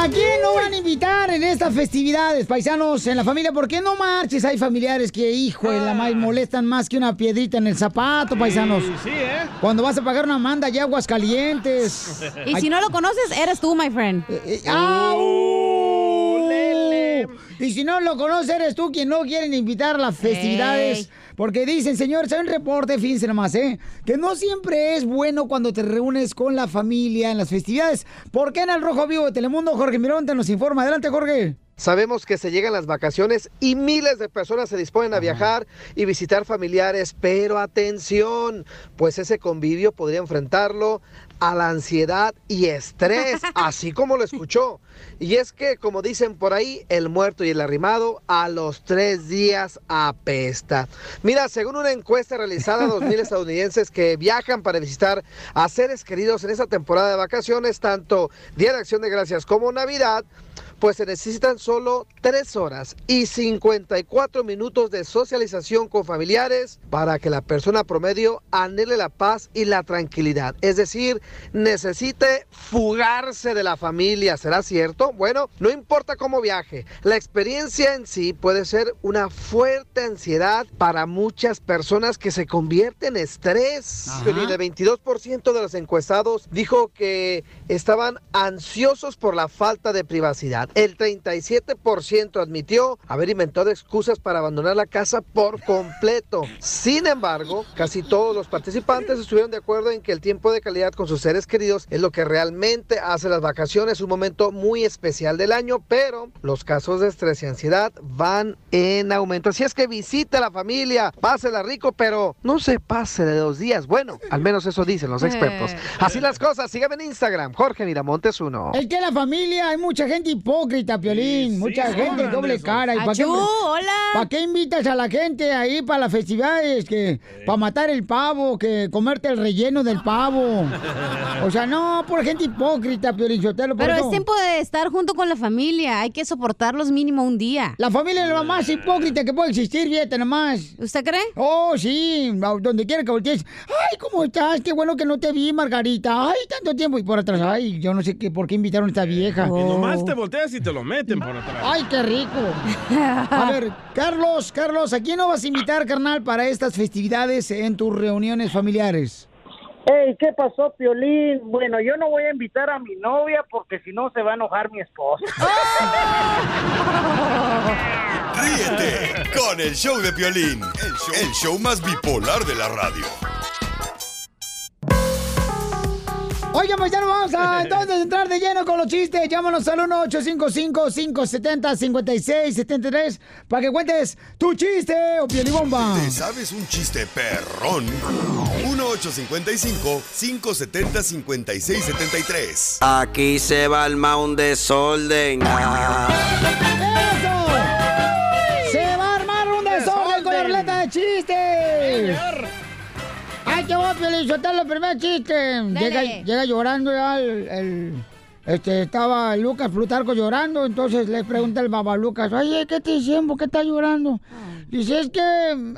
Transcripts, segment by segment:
¿A quién no van a invitar en estas festividades, paisanos, en la familia? ¿Por qué no marches? Hay familiares que, hijo, en la más molestan más que una piedrita en el zapato, paisanos. Sí, ¿eh? Cuando vas a pagar una manda ya aguas calientes. Y si no lo conoces, eres tú, my friend. ¡Au! Y si no lo conoces, eres tú quien no quieren invitar a las festividades. Porque dicen, señores, hay un reporte, fíjense nomás, ¿eh? Que no siempre es bueno cuando te reúnes con la familia en las festividades. ¿Por qué en el Rojo Vivo de Telemundo, Jorge Mironte nos informa? Adelante, Jorge. Sabemos que se llegan las vacaciones y miles de personas se disponen a viajar y visitar familiares, pero atención, pues ese convivio podría enfrentarlo a la ansiedad y estrés, así como lo escuchó. Y es que, como dicen por ahí, el muerto y el arrimado a los tres días apesta. Mira, según una encuesta realizada a dos mil estadounidenses que viajan para visitar a seres queridos en esta temporada de vacaciones, tanto Día de Acción de Gracias como Navidad, pues se necesitan solo 3 horas y 54 minutos de socialización con familiares para que la persona promedio anhele la paz y la tranquilidad. Es decir, necesite fugarse de la familia. ¿Será cierto? Bueno, no importa cómo viaje, la experiencia en sí puede ser una fuerte ansiedad para muchas personas que se convierte en estrés. Ajá. El 22% de los encuestados dijo que estaban ansiosos por la falta de privacidad. El 37% admitió haber inventado excusas para abandonar la casa por completo. Sin embargo, casi todos los participantes estuvieron de acuerdo en que el tiempo de calidad con sus seres queridos es lo que realmente hace las vacaciones un momento muy especial del año, pero los casos de estrés y ansiedad van en aumento. Así es que visite a la familia, pásela rico, pero no se pase de dos días. Bueno, al menos eso dicen los expertos. Así las cosas, síganme en Instagram, Jorge Miramontes 1. Es que la familia hay mucha gente hipócrita, Piolín. mucha sí, gente de hablan doble eso. cara. ¿Y para qué, Achú, hola. ¿Para qué invitas a la gente ahí para las festividades? Que para matar el pavo, que comerte el relleno del pavo. O sea, no, por gente hipócrita, Piolín Sotelo. Pero eso. es tiempo de estar junto con la familia. Hay que soportarlos mínimo un día. La familia es lo más hipócrita que puede existir, fíjate nomás. ¿Usted cree? Oh, sí, donde quiera que voltees. Ay, ¿cómo estás? Qué bueno que no te vi, Margarita. Ay, tanto tiempo. Y por atrás, ay, yo no sé qué, por qué invitaron a esta vieja. Y nomás te volteas y te lo meten por atrás. Ay, qué rico. A ver, Carlos, Carlos, ¿a quién no vas a invitar, carnal, para estas festividades en tus reuniones familiares? Hey, ¿qué pasó, Piolín? Bueno, yo no voy a invitar a mi novia porque si no se va a enojar mi esposa. Ríete con el show de Piolín, el show, el show más bipolar de la radio. Oigan, pues ya nos vamos a entonces entrar de lleno con los chistes. Llámanos al 1-855-570-5673 para que cuentes tu chiste o piolibomba. ¿Te sabes un chiste perrón? 1-855-570-5673. Aquí se va a un desorden. ¡Eso! ¡Se va a armar un desorden con la ruleta de chistes! ¡Ay, qué voy a felicitar el primer chiste! Llega, llega llorando ya el, el- Este, estaba Lucas Plutarco llorando, entonces le pregunta el babalucas, oye, ¿qué te dicen? ¿Por qué estás llorando? Dice, es que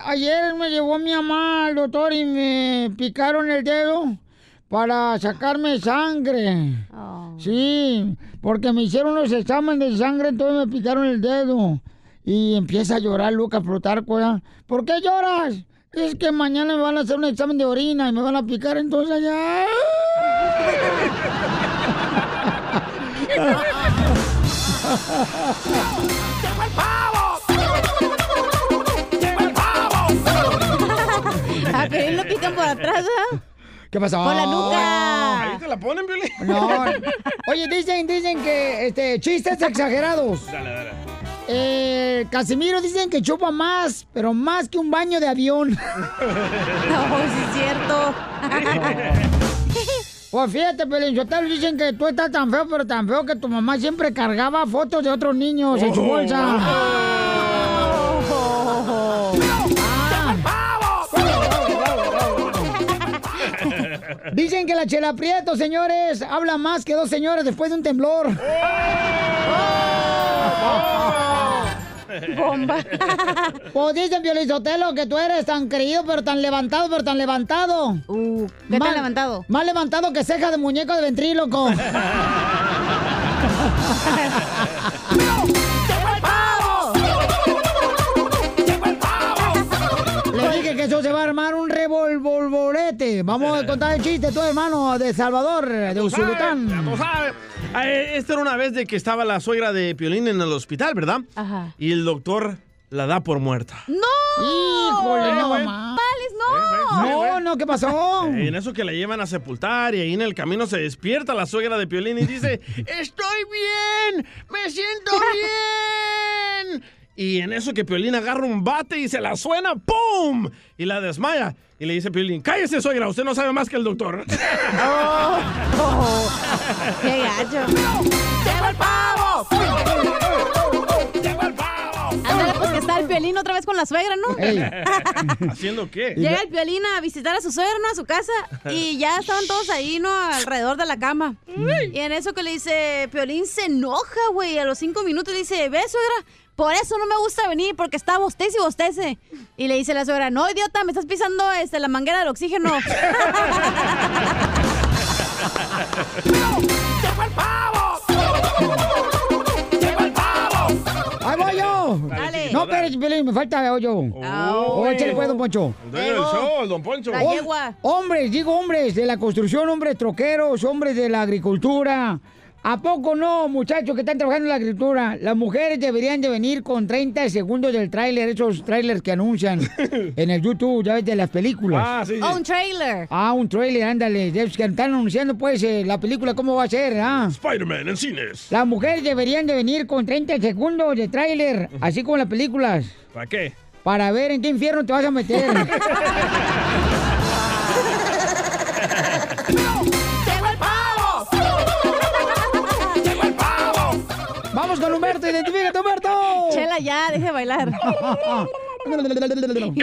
ayer me llevó mi mamá al doctor y me picaron el dedo para sacarme sangre. Sí, porque me hicieron unos exámenes de sangre, entonces me picaron el dedo. Y empieza a llorar Lucas Plutarco. ¿Por qué lloras? Es que mañana me van a hacer un examen de orina y me van a picar entonces allá. ¡Llegó el pavo! ¡Llegó el pavo! A lo pican por atrás, ¿verdad? ¿Qué pasó? Por la nuca. Ahí te la ponen, Piolín. No. Oye, dicen, dicen que este, chistes exagerados. Dale, dale. Eh, Casimiro dicen que chupa más, pero más que un baño de avión. No, sí es cierto. Pues fíjate, Pelinchotelo, dicen que tú estás tan feo, pero tan feo que tu mamá siempre cargaba fotos de otros niños en su Oh. bolsa. Dicen que la Chela Prieto, señores, habla más que dos señores después de un temblor. Bomba. Pues dicen, Piolizotelo, que tú eres tan creído, pero tan levantado, pero tan levantado. Uh, ¿qué tan levantado? Más levantado que ceja de muñeco de ventríloco. Le dije que eso se va a armar un revolvolvorete. Vamos a contar el chiste, tu hermano de Salvador, de Ya Usulután. tú sabes. Eh, Esta era una vez de que estaba la suegra de Piolín en el hospital, ¿verdad? Ajá. Y el doctor la da por muerta. ¡No! Híjole, no, mamá. ¡Vales, no! No, no, ¿qué pasó? Eh, en eso que la llevan a sepultar y ahí en el camino se despierta la suegra de Piolín y dice, ¡Estoy bien! ¡Me siento bien! Y en eso que Piolín agarra un bate y se la suena, ¡pum! Y la desmaya. Y le dice Piolín, cállese suegra, usted no sabe más que el doctor. Oh, ¡Qué gacho! ¡Llegó el pavo! está el piolín otra vez con la suegra, ¿no? Ey, ¿Haciendo qué? Llega el piolín a visitar a su suegra, ¿no? A su casa. Y ya estaban todos ahí, ¿no? Alrededor de la cama. Y en eso que le dice, Piolín se enoja, güey. A los cinco minutos le dice, ve, suegra, por eso no me gusta venir, porque está bostece y bostece. Y le dice la suegra, no, idiota, me estás pisando este, la manguera del oxígeno. ¡Llegó el pavo! Yo! Dale. No, pero me falta hoyo. Oh. Oh, échale pues, don Poncho. El dueño del show, el don Poncho. La Hom- yegua. Hombres, digo hombres de la construcción, hombres troqueros, hombres de la agricultura. ¿A poco no, muchachos que están trabajando en la agricultura? Las mujeres deberían de venir con 30 segundos del tráiler, esos trailers que anuncian en el YouTube, ya ves, de las películas. Ah, sí, sí. Oh, un trailer. Ah, un trailer, ándale. que están anunciando, pues, eh, la película, cómo va a ser, ¿ah? Spider-Man en cines. Las mujeres deberían de venir con 30 segundos de tráiler, así como las películas, ¿Para qué? para ver en qué infierno te vas a meter. Con Humberto, identifícate, Humberto. Chela, ya, deje de bailar. Y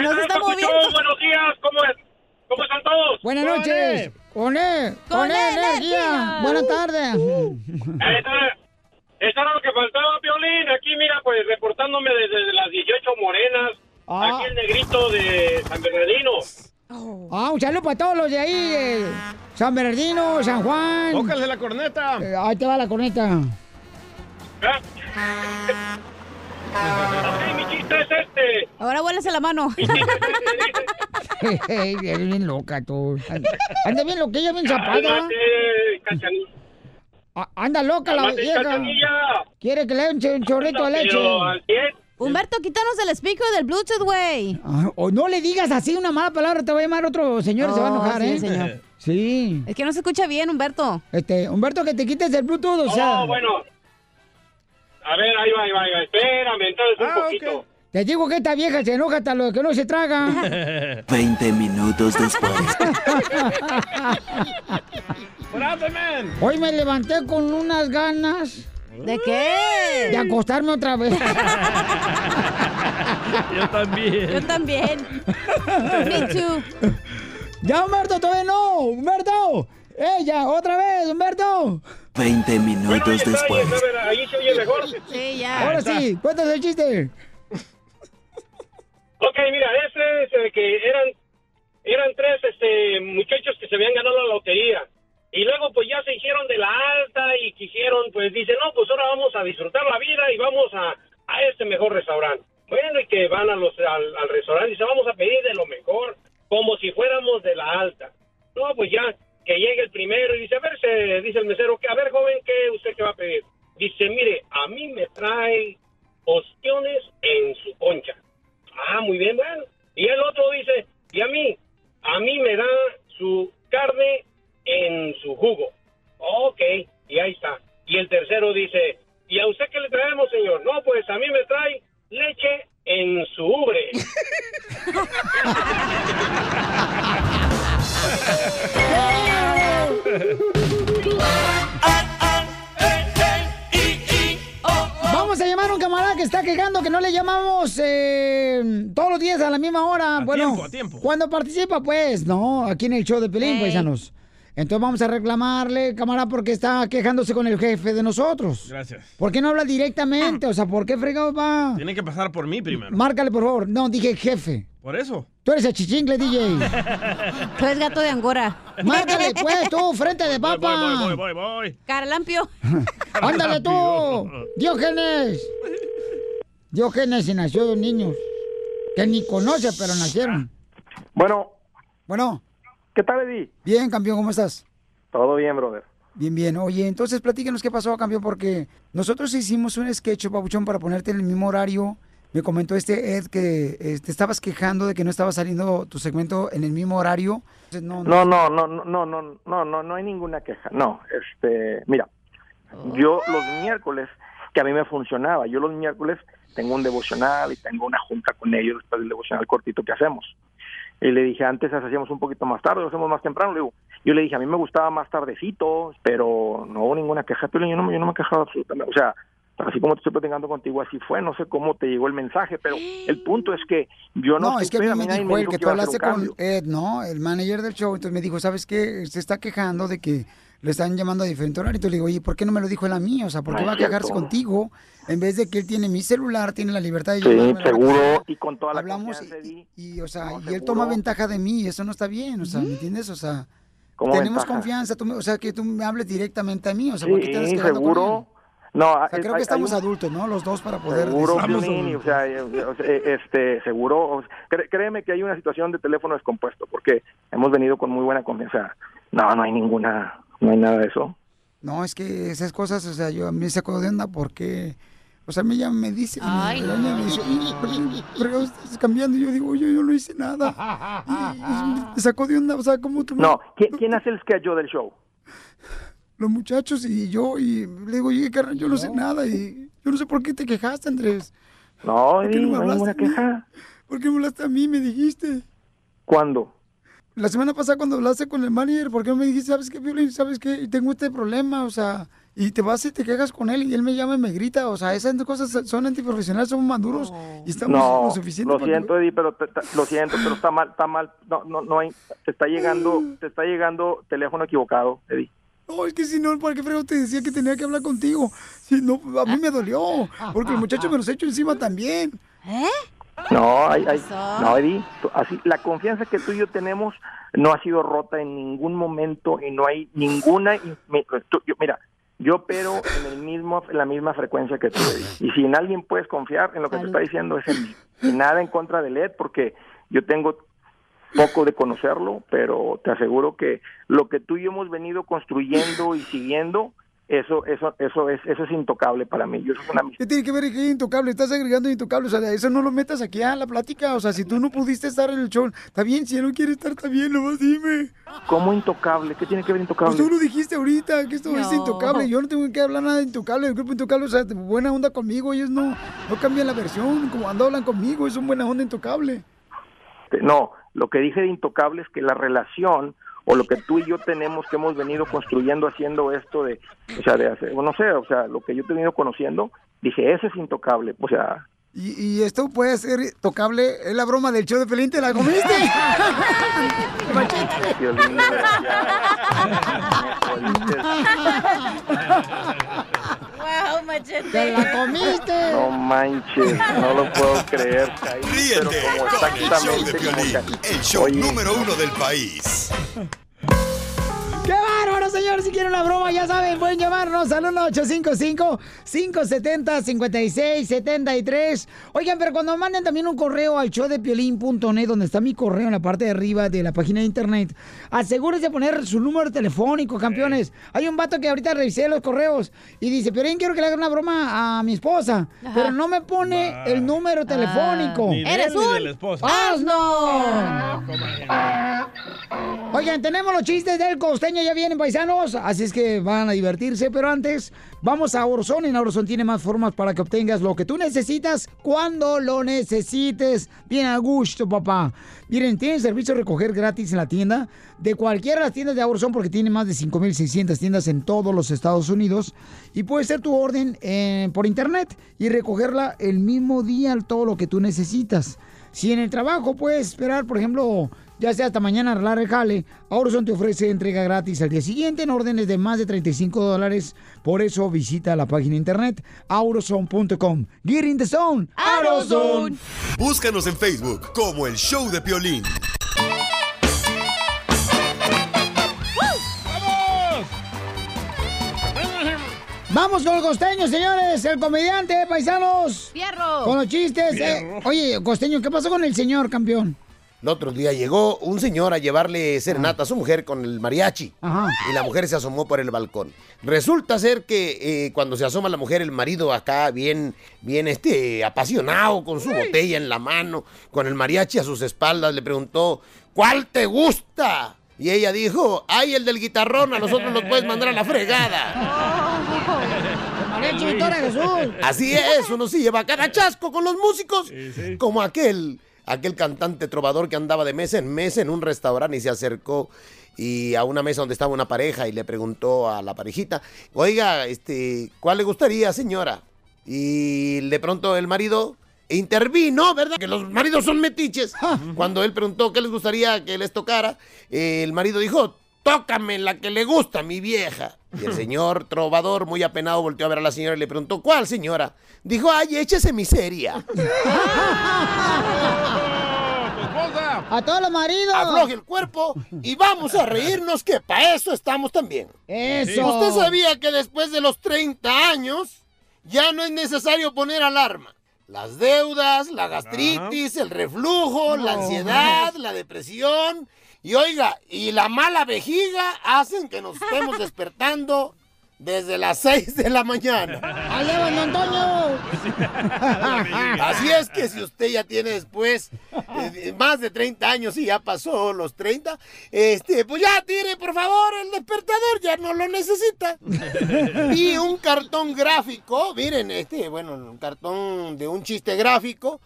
no se está moviendo. Buenos días, ¿cómo, es? ¿cómo están todos? Buenas noches. Con E. Con, energía. Buenas tardes. Eso eso era lo que faltaba, Violín. Aquí, mira, pues reportándome desde las 18 morenas. Ah. Aquí el negrito de San Bernardino. Ah, un saludo para todos los de ahí. eh, San Bernardino, San Juan. Tócale la corneta. Eh, ahí te va la corneta. ¿Ah? Ok, mi chiste es este. Ahora vuélese la mano. Eres bien loca tú. Anda bien loquilla, bien zapada. Cálmate, Cachanilla. Ah, Anda loca la vieja. Quiere que le eche un chorrito de leche. Pero al 100. Humberto, quítanos el speaker del Bluetooth, güey. Ah, o no le digas así una mala palabra, te va a llamar otro señor, se va a Oh, enojar, sí, ¿eh? señor. Sí. Es que no se escucha bien, Humberto. Este, Humberto, que te quites el Bluetooth, o sea. Oh, bueno. A ver, ahí va, ahí va, ahí va. Espérame, entonces un Ah, poquito. Te digo que esta vieja se enoja hasta lo que no se traga. 20 minutos después. Hoy me levanté con unas ganas ¿De qué? de acostarme otra vez. Yo Yo también. también. Me too. ya, Humberto, todavía no. Humberto. Ella, otra vez, Humberto. 20 Bueno, minutos ahí está, ahí después. está, a ver, ahí se oye mejor. Sí, ya. Ahora sí, cuéntanos el chiste. Ok, mira, ese es eh, que eran eran tres este muchachos que se habían ganado la lotería y luego pues ya se hicieron de la alta y quisieron pues dicen no pues ahora vamos a disfrutar la vida y vamos a, a este mejor restaurante bueno y que van a los al, al restaurante y dice vamos a pedir de lo mejor como si fuéramos de la alta no pues ya que llegue el primero y dice a ver se dice el mesero a ver joven qué usted qué va a pedir dice mire a mí me trae participa, pues, no, aquí en el show de Pelín, Ey. paisanos. Entonces vamos a reclamarle, camarada, porque está quejándose con el jefe de nosotros. Gracias. ¿Por qué no habla directamente? O sea, ¿por qué fregado va? Tiene que pasar por mí primero. Márcale, por favor. No, dije jefe. Por eso. Tú eres el chichingle, DJ. Tú eres gato de Angora. Márcale, pues, tú, frente de Voy, papa. voy, voy, voy, voy. Caralampio. Ándale tú, Diógenes. Diógenes y nació dos niños. Que ni conoce, pero nacieron. Bueno. Bueno. ¿Qué tal, Eddie? Bien, campeón, ¿cómo estás? Todo bien, brother. Bien, bien. Oye, entonces platícanos qué pasó, campeón, porque nosotros hicimos un sketch, Pabuchón, para ponerte en el mismo horario. Me comentó este Ed que eh, te estabas quejando de que no estaba saliendo tu segmento en el mismo horario. Entonces, no, No, no, no, no, no, no, no, no, no hay ninguna queja. No, este, mira, yo los miércoles, que a mí me funcionaba, yo los miércoles tengo un devocional y tengo una junta con ellos después del devocional cortito que hacemos. Y le dije, antes hacíamos un poquito más tarde, lo hacemos más temprano. Le digo, yo le dije, a mí me gustaba más tardecito, pero no hubo ninguna queja. Pero yo no, me- yo no me he quejado absolutamente. O sea, así como te estoy platicando contigo, así fue. No sé cómo te llegó el mensaje, pero el punto es que yo no No, es que a mí me dijo él que tú hablaste con. Ed, ¿no? El manager del show. Entonces me dijo, ¿sabes qué? Se está quejando de que le están llamando a diferente horario. Entonces le digo, oye, ¿por qué no me lo dijo él a mí? O sea, ¿por qué No va a cierto. quejarse contigo? En vez de que él tiene mi celular, tiene la libertad de Sí, seguro, y con toda la Hablamos Eddie. y, o sea, No, y él seguro. toma ventaja de mí y eso no está bien, o sea, ¿me entiendes? O sea, ¿Cómo tenemos ventaja? confianza, tú me- o sea, que tú me hables directamente a mí, o sea, ¿por qué te andas Sí, seguro. No, O sea, hay- creo que estamos hay adultos, ¿no? Los dos para poder Seguro, Piolín, y, o sea, eh, eh, este, seguro, créeme que hay una situación de teléfono descompuesto, porque hemos venido con muy buena confianza. No, no hay ninguna, no hay nada de eso. No, es que esas cosas, o sea, yo a mí me saco de onda porque, o sea, me llama, me dice, me Ay, me dice, "Oye, ¿por qué- por qué estás cambiando? Y yo digo, yo, yo no hice nada. Y, y me sacó de onda, o sea, como tú me- No, ¿quién, quién hace el sketch del show? los muchachos y yo, y le digo, oye, carnal, yo no sé nada, y yo no sé por qué te quejaste, Andrés. No, ¿Por qué Eddie, no me no hay ninguna hablaste a mí? queja. ¿Por qué me hablaste a mí? Me dijiste. ¿Cuándo? La semana pasada cuando hablaste con el manager, ¿por qué no me dijiste, sabes qué, Violín, sabes qué, Y tengo este problema, o sea, y te vas y te quejas con él y él me llama y me grita, o sea, esas cosas son antiprofesionales, son maduros y estamos no, lo suficiente lo para que- siento, Eddie, pero te- te- lo siento, pero está mal, está mal. No, no, no hay, te está llegando, te está llegando teléfono equivocado, Eddie. No, es que si no, ¿para qué frego te decía que tenía que hablar contigo? Si no, a mí me dolió, porque el muchacho me los echó encima también. ¿Eh? No, hay, hay- no, Eddie, así, la confianza que tú y yo tenemos no ha sido rota en ningún momento y no hay ninguna, tú- yo- mira, yo opero en el mismo, en la misma frecuencia que tú, Eddie. y si en alguien puedes confiar en lo que te está diciendo es en mí, y nada en contra de Led, porque yo tengo poco de conocerlo, pero te aseguro que lo que tú y yo hemos venido construyendo y siguiendo, eso, eso, eso es, eso es intocable para mí. Yo eso es una ¿Qué tiene que ver que es intocable? Estás agregando intocable, o sea, eso no lo metas aquí a la plática, o sea, si tú no pudiste estar en el show, está bien, si él no quiere estar, está bien, nomás dime. ¿Cómo intocable? ¿Qué tiene que ver intocable? Pues tú lo dijiste ahorita, que esto es intocable. Yo no tengo que hablar nada de intocable. El grupo intocable, o sea, buena onda conmigo. Ellos no, no cambian la versión. Como cuando hablan conmigo, es un buena onda intocable. No, lo que dije de intocable es que la relación o lo que tú y yo tenemos que hemos venido construyendo haciendo esto de, o sea, de hacer, no sé, o sea, lo que yo te he venido conociendo, dije, ese es intocable, o sea, Y, y esto puede ser tocable. Es la broma del show de Pelín, ¿te la comiste? Wow, machete. ¡Te la comiste! no manches, no lo puedo creer, caí, pero Ríete como con el show de exactamente Piolín, el show Oye, número uno del país. Si quieren una broma, ya saben, pueden llamarnos al 1855-570-5673. Oigan, pero cuando manden también un correo al showdepiolín.net, donde está mi correo en la parte de arriba de la página de internet, asegúrense de poner su número telefónico, campeones. Hay un vato que ahorita revisé los correos y dice, Piolín, quiero que le haga una broma a mi esposa, Ajá. pero no me pone el número telefónico. Ni de Eres él ni de un la esposa. ¡Asno! Oigan, tenemos los chistes del costeño, ya vienen así es que van a divertirse, pero antes vamos a Orson. En Orson tiene más formas para que obtengas lo que tú necesitas cuando lo necesites. Bien a gusto, papá. Miren, tienen servicio de recoger gratis en la tienda de cualquiera de las tiendas de Orson porque tiene más de 5.600 tiendas en todos los Estados Unidos y puede ser tu orden eh, por internet y recogerla el mismo día todo lo que tú necesitas. Si en el trabajo puedes esperar, por ejemplo, ya sea hasta mañana arreglar el jale, Auroson te ofrece entrega gratis al día siguiente en órdenes de más de 35 dólares. Por eso visita la página de internet auroson.com. Get in the zone, Auroson. Búscanos en Facebook como el Show de Piolín. Vamos con el costeño, señores, el comediante, paisanos. ¡Fierro! Con los chistes. eh. Fierro. Oye, costeño, ¿qué pasó con el señor campeón? El otro día llegó un señor a llevarle serenata a su mujer con el mariachi. Ajá. Y la mujer se asomó por el balcón. Resulta ser que eh, cuando se asoma la mujer, el marido acá bien, bien este, apasionado, con su botella en la mano, con el mariachi a sus espaldas, le preguntó, ¿cuál te gusta? Y ella dijo, ay, el del guitarrón, a nosotros nos puedes mandar a la fregada. Jesús. Así es, uno sí lleva cada chasco con los músicos. Como aquel, aquel cantante trovador que andaba de mesa en mesa en un restaurante y se acercó y a una mesa donde estaba una pareja y le preguntó a la parejita, oiga, este, ¿cuál le gustaría, señora? Y de pronto el marido intervino, ¿verdad? Que los maridos son metiches. Cuando él preguntó qué les gustaría que les tocara, el marido dijo, tócame la que le gusta, mi vieja. Y el señor trovador, muy apenado, volteó a ver a la señora y le preguntó, ¿cuál señora? Dijo, ay, échese miseria. A todos los maridos. Afloje el cuerpo y vamos a reírnos que para eso estamos también. Eso. ¿Usted sabía que después de los 30 años ya no es necesario poner alarma? Las deudas, la gastritis, el reflujo, la No. ansiedad, la depresión y oiga, y la mala vejiga hacen que nos estemos despertando desde las 6 de la mañana. ¡Ahí don Antonio! Así es que si usted ya tiene después eh, más de 30 años y ya pasó los 30, este, pues ya tire por favor el despertador, ya no lo necesita. Y un cartón gráfico, miren, este, bueno, un cartón de un chiste gráfico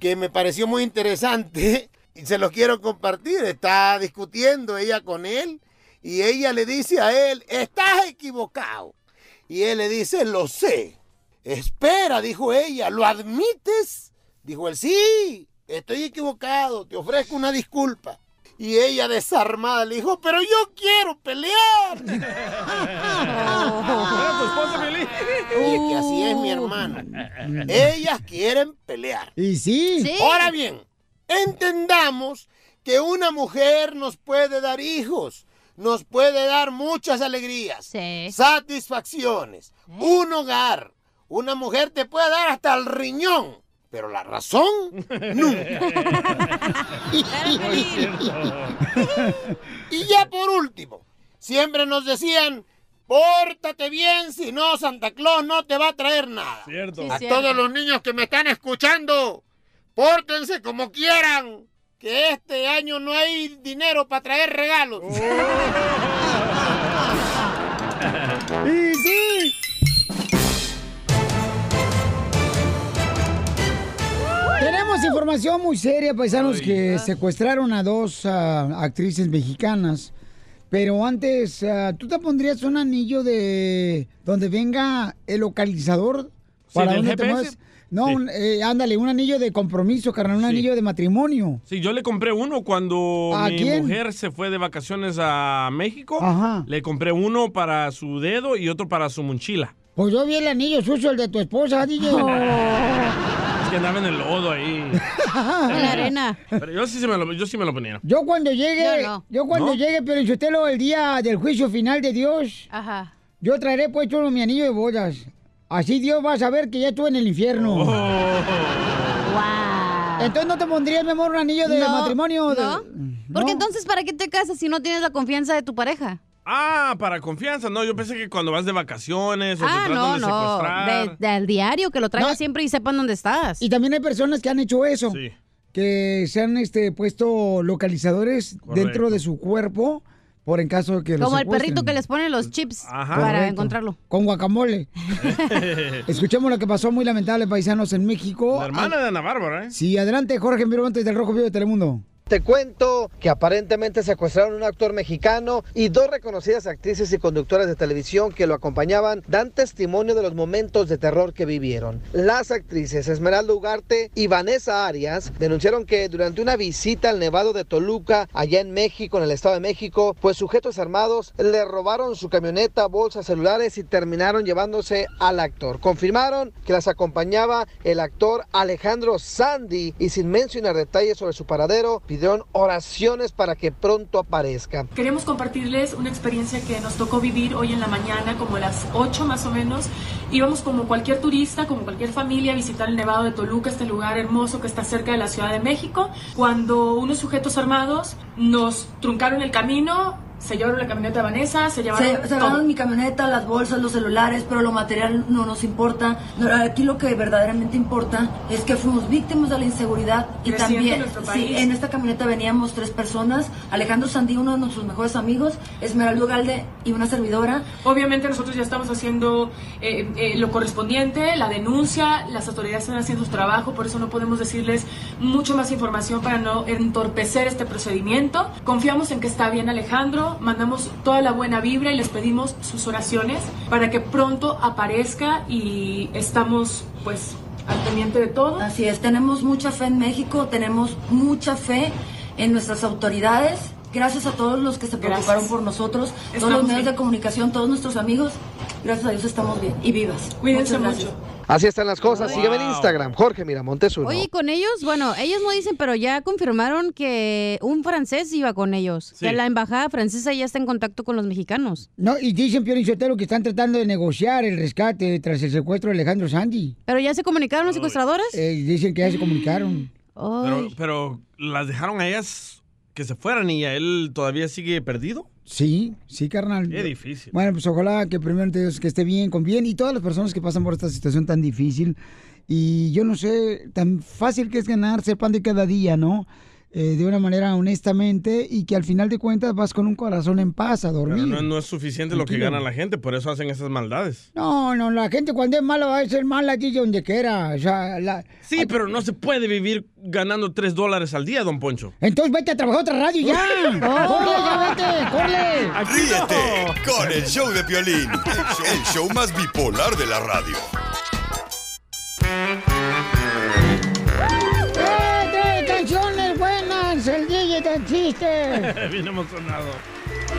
que me pareció muy interesante y se lo quiero compartir. Está discutiendo ella con él y ella le dice a él, estás equivocado. Y él le dice, lo sé. Espera, dijo ella, ¿lo admites? Dijo él, sí, estoy equivocado, te ofrezco una disculpa. Y ella desarmada le dijo, pero yo quiero pelear. Oye, que así es mi hermano. Ellas quieren pelear. Y sí. Sí. Ahora bien, entendamos que una mujer nos puede dar hijos, nos puede dar muchas alegrías, satisfacciones, un hogar. Una mujer te puede dar hasta el riñón, pero la razón, nunca. y ya por último, siempre nos decían, pórtate bien, si no, Santa Claus no te va a traer nada. Cierto. a todos los niños que me están escuchando, pórtense como quieran, que este año no hay dinero para traer regalos. ¡Y sí! Tenemos información muy seria, paisanos, que secuestraron a dos ah, actrices mexicanas. Pero antes, ah, ¿tú te pondrías un anillo de donde venga el localizador? Sí, del dónde te GPS. mueves? No, Sí. un, eh, ándale, un anillo de compromiso, carnal, un Sí. anillo de matrimonio. Sí, yo le compré uno cuando ¿A mi quién? mujer se fue de vacaciones a México. Ajá. Le compré uno para su dedo y otro para su mochila. Pues yo vi el anillo sucio, el de tu esposa, DJ. Es que andaba en el lodo ahí. En la arena. Pero yo sí, se me lo, yo sí me lo ponía. Yo cuando llegue, Yo yo, cuando ¿No? llegue, pero Sotelo, el día del juicio final de Dios, Ajá. yo traeré puesto mi anillo de bodas. Así Dios va a saber que ya estuve en el infierno. Oh. Entonces no te pondrías, mi amor, un anillo de No, matrimonio. de- ¿no? Porque entonces, ¿para qué te casas si no tienes la confianza de tu pareja? Ah, para confianza. No, yo pensé que cuando vas de vacaciones o Ah, te tratan no, de no. secuestrar. De- del diario, que lo traigas No. siempre y sepan dónde estás. Y también hay personas que han hecho eso. Sí. Que se han este, puesto localizadores dentro de su cuerpo por en caso de que los Como el secuestren. perrito que les pone los chips para Correcto. encontrarlo. Con guacamole. Escuchemos lo que pasó muy lamentable, paisanos, en México. La hermana de Ana Bárbara, ¿eh? Sí, adelante, Jorge Miramontes del Rojo Vivo de Telemundo. Te cuento que aparentemente secuestraron a un actor mexicano y dos reconocidas actrices y conductoras de televisión que lo acompañaban dan testimonio de los momentos de terror que vivieron. Las actrices Esmeralda Ugarte y Vanessa Arias denunciaron que durante una visita al Nevado de Toluca, allá en México, en el Estado de México, pues sujetos armados le robaron su camioneta, bolsas, celulares y terminaron llevándose al actor. Confirmaron que las acompañaba el actor Alejandro Sandy y sin mencionar detalles sobre su paradero, pidieron oraciones para que pronto aparezca. Queremos compartirles una experiencia que nos tocó vivir hoy en la mañana, como a las 8 más o menos. Íbamos como cualquier turista, como cualquier familia, a visitar el Nevado de Toluca, este lugar hermoso que está cerca de la Ciudad de México, cuando unos sujetos armados nos truncaron el camino, se llevaron la camioneta de Vanessa, se llevaron... Se, llevaron mi camioneta, las bolsas, los celulares, pero lo material no nos importa. Aquí lo que verdaderamente importa es que fuimos víctimas de la inseguridad y también, en sí, en esta camioneta veníamos tres personas, Alejandro Sandí, uno de nuestros mejores amigos, Esmeralda Ugalde y una servidora. Obviamente nosotros ya estamos haciendo eh, eh, lo correspondiente, la denuncia, las autoridades están haciendo su trabajo, por eso no podemos decirles mucho más información para no entorpecer este procedimiento. Confiamos en que está bien Alejandro, mandamos toda la buena vibra y les pedimos sus oraciones para que pronto aparezca y estamos pues al pendiente de todo. Así es, tenemos mucha fe en México, tenemos mucha fe en nuestras autoridades. Gracias a todos los que se preocuparon Gracias. por nosotros, todos los medios bien. de comunicación, todos nuestros amigos. Gracias a Dios estamos bien y vivas. Cuídense gracias. Así están las cosas. Sígueme en Wow. Instagram, Jorge Miramontes uno. Oye, con ellos, bueno, ellos no dicen, pero ya confirmaron que un francés iba con ellos. Sí. Que la embajada francesa ya está en contacto con los mexicanos. No, y dicen, Pio Sotelo, que están tratando de negociar el rescate tras el secuestro de Alejandro Sandy. ¿Pero ya se comunicaron los secuestradores? Eh, dicen que ya se comunicaron. Pero, pero las dejaron a ellas que se fueran y a él todavía sigue perdido. Sí, sí, carnal. Qué difícil. Bueno, pues ojalá que primero Dios que esté bien, con bien, y todas las personas que pasan por esta situación tan difícil. Y yo no sé, tan fácil que es ganarse el pan de cada día, ¿no? Eh, de una manera honestamente y que al final de cuentas vas con un corazón en paz a dormir. Pero no, no es suficiente lo que gana la gente, por eso hacen esas maldades. No, no, la gente cuando es mala va a ser mala allí donde quiera. O sea, la... Sí, pero no se puede vivir ganando 3 dólares al día, don Poncho. Entonces vete a trabajar a otra radio ya. ¡Corre, ya vete! ¡Corre! Ríete con el show de Piolín, el show, el show más bipolar de la radio. Tan chiste. Bien emocionado.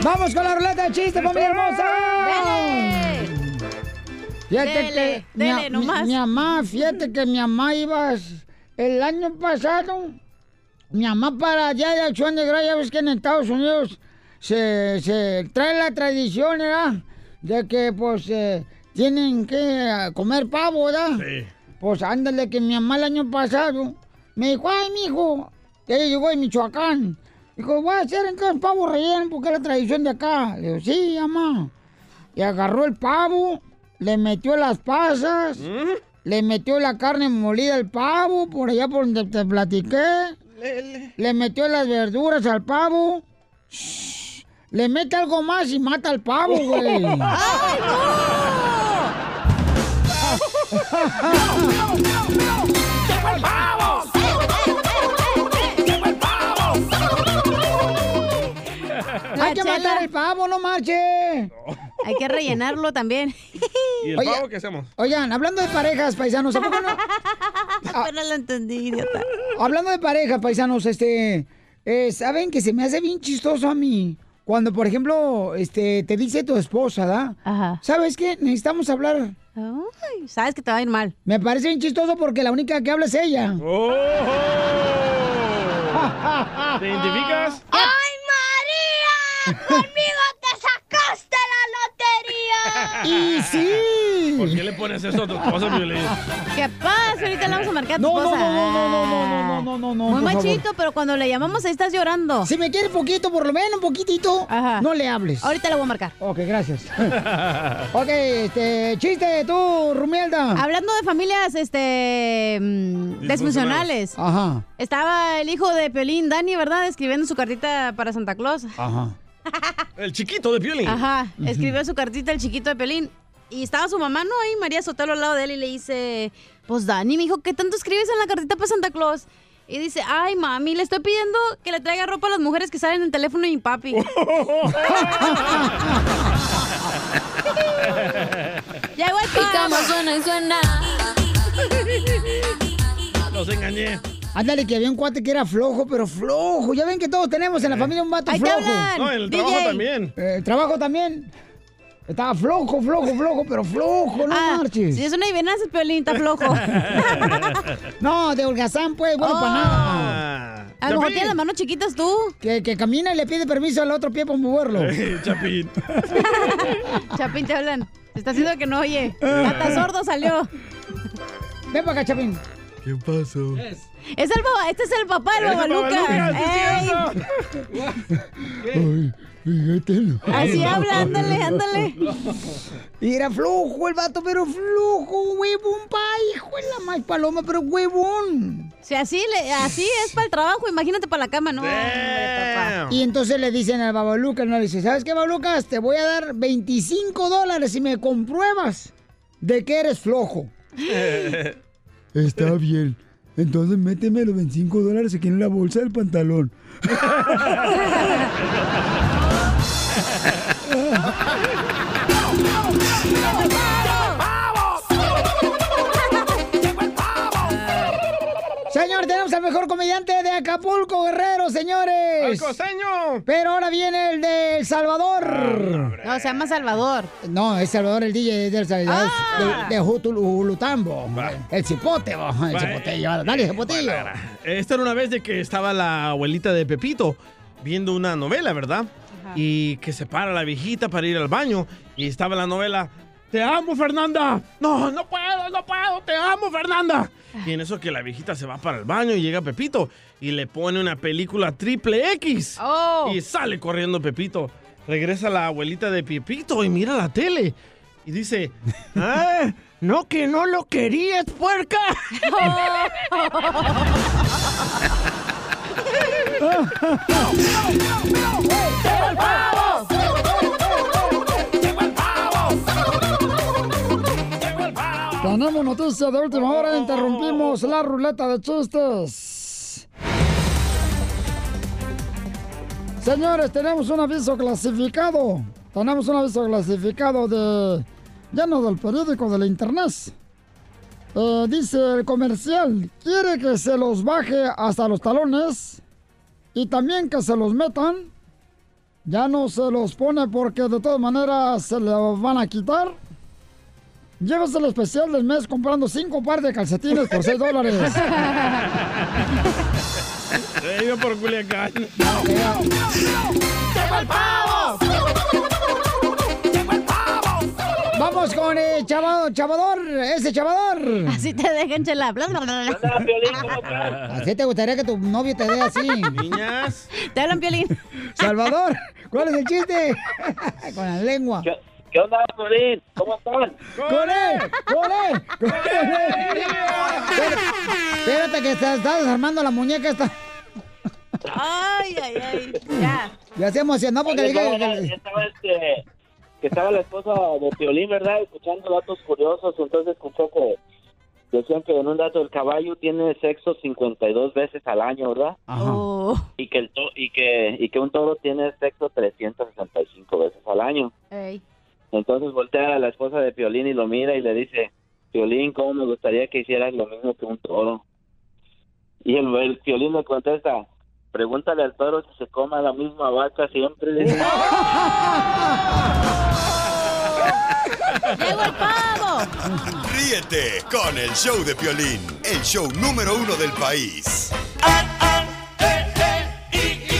Vamos con la ruleta de chiste, familia hermosa. Fíjate Dele, que dele mi- nomás. mi mamá, fíjate que mi mamá iba el año pasado, mi mamá para allá de Acción de Gracia, ya ves que en Estados Unidos se, se trae la tradición, ¿verdad? De que pues eh, tienen que eh, comer pavo, ¿verdad? Sí. Pues ándale que mi mamá el año pasado me dijo, ay, mijo, ella llegó de Michoacán. Dijo, voy a hacer entonces pavo relleno porque es la tradición de acá. Le digo, sí, mamá. Y agarró el pavo, le metió las pasas, le metió la carne molida al pavo, por allá por donde te platiqué. Le metió las verduras al pavo. Le mete algo más y mata al pavo, güey. ¡Llegó el pavo! Matar el pavo, no marche. Hay que rellenarlo también. ¿Y el Oye. pavo qué hacemos? Oigan, hablando de parejas, paisanos, ¿a poco no? Pero lo entendí, idiota. Hablando de pareja, paisanos, este, eh, saben que se me hace bien chistoso a mí cuando, por ejemplo, este, te dice tu esposa, ¿da? Ajá. ¿Sabes qué? Necesitamos hablar. Ay, sabes que te va a ir mal. Me parece bien chistoso porque la única que habla es ella. ¡Oh! ¿Te identificas? ¡Ay, María! ¡Conmigo te sacaste la lotería! ¡Y sí! ¿Por qué le pones eso a tu esposa, Violín? ¿Qué pasa? Ahorita le vamos a marcar a tu no, esposa. No, no, no, no, no, no, no, no, Muy machito, pero cuando le llamamos ahí estás llorando. Si me quiere poquito, por lo menos un poquitito, Ajá. no le hables. Ahorita le voy a marcar. Ok, gracias. ok, este, chiste tú, Rumielda. Hablando de familias, este, mm, disfuncionales. Ajá. Estaba el hijo de Pelín, Dani, ¿verdad? Escribiendo su cartita para Santa Claus. Ajá. El chiquito de Piolín. Ajá, escribió su cartita el chiquito de Pelín. Y estaba su mamá, ¿no? Ahí María Sotelo al lado de él y le dice, pues Dani, me dijo, ¿qué tanto escribes en la cartita para Santa Claus? Y dice, ay, mami, le estoy pidiendo que le traiga ropa a las mujeres que salen en el teléfono de mi papi. Llegó el Y como suena y suena. Los engañé. Ándale, que había un cuate que era flojo, pero flojo. Ya ven que todos tenemos en la familia un vato Ahí te flojo. hablan, No, en el trabajo también. Eh, el trabajo también. Estaba flojo, flojo, flojo, pero flojo, no Ah, marches. Si es una adivinanza, Piolín, está flojo. No, de holgazán, pues, bueno, para nada. Ah, A lo mejor tienes las manos chiquitas tú. Que, que camina y le pide permiso al otro pie para moverlo. Chapín. Chapín, te hablan. Se está haciendo que no oye. Hasta sordo salió. Ven para acá, Chapín. ¿Qué pasó? Es el baba, este es el papá el Babaluca. Babaluca. Así habla, ándale, ándale. Y era flojo el vato, pero flojo, huevón, pa, hijo de la más paloma, pero huevón. Si así, le, así es para el trabajo, imagínate para la cama, no. hombre, papá. Y entonces le dicen al Babalucas, no le dice, ¿sabes qué, Babalucas? Te voy a dar 25 dólares si me compruebas de que eres flojo. Está bien. Entonces méteme los 25 dólares aquí en la bolsa del pantalón. mejor comediante de Acapulco, Guerrero, señores. ¡El costeño! Pero ahora viene el de El Salvador. No, se llama Salvador. No, es Salvador el DJ del Salvador. Ah. De, de Jutul- Ulutambo. El cipote, bo, el Va, cipotillo. Dale, cipotillo. Esta era una vez de que estaba la abuelita de Pepito viendo una novela, ¿verdad? Y que se para la viejita para ir al baño y estaba la novela. Te amo, Fernanda. No, no puedo, no puedo. Te amo, Fernanda. Y en eso que la viejita se va para el baño y llega Pepito y le pone una película triple X. Y sale corriendo Pepito. Regresa la abuelita de Pepito y mira la tele. Y dice, ah, no que no lo querías, puerca. Tenemos noticias de última hora. Interrumpimos la ruleta de chistes. Señores, tenemos un aviso clasificado. Tenemos un aviso clasificado de. Ya no del periódico, de la internet. Eh, dice el comercial: quiere que se los baje hasta los talones y también que se los metan. Ya no se los pone porque de todas maneras se le van a quitar. Llévese el especial del mes comprando cinco pares de calcetines por 6 dólares. He ido por Culiacán. ¡Llegó el pavo! ¡Llegó el pavo! Vamos con el chavador, chavador, ese chavador. Así te dejan chela. Bla, bla, bla, bla. Así te gustaría que tu novio te dé así. Niñas. Te hablan, Piolín. Salvador, ¿cuál es el chiste? con la lengua. ¿Qué onda, Piolín? ¿Cómo están? ¡Con él! ¡Con él! ¡Con él! Espérate que estás, estás desarmando la muñeca esta. Ay, ay, ay. Ya. Ya se emocionó porque Oye, dije... ya estaba este, que estaba la esposa de Piolín, ¿verdad? Escuchando datos curiosos, entonces escuchó que decían que en un dato el caballo tiene sexo 52 veces al año, ¿verdad? Oh. Y que el to- y que y que un toro tiene sexo 365 veces al año. Ey. Entonces voltea a la esposa de Piolín y lo mira y le dice, Piolín, ¿cómo me gustaría que hicieras lo mismo que un toro? Y el, el Piolín le contesta, pregúntale al toro si se coma la misma vaca siempre. Le dice, ¡Llegó el pavo! Ríete con el show de Piolín, el show número uno del país.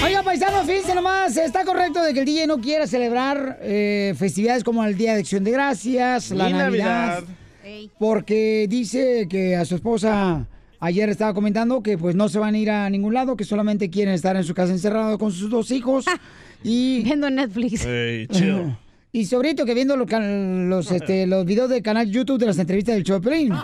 Oiga, paisano, fíjense nomás, está correcto de que el DJ no quiera celebrar eh, festividades como el Día de Acción de Gracias, la Navidad, Navidad. porque dice que a su esposa ayer estaba comentando que pues no se van a ir a ningún lado, que solamente quieren estar en su casa encerrado con sus dos hijos y viendo Netflix. Chill. Y sobrito que viendo los, este, los videos del canal YouTube de las entrevistas del Piolín.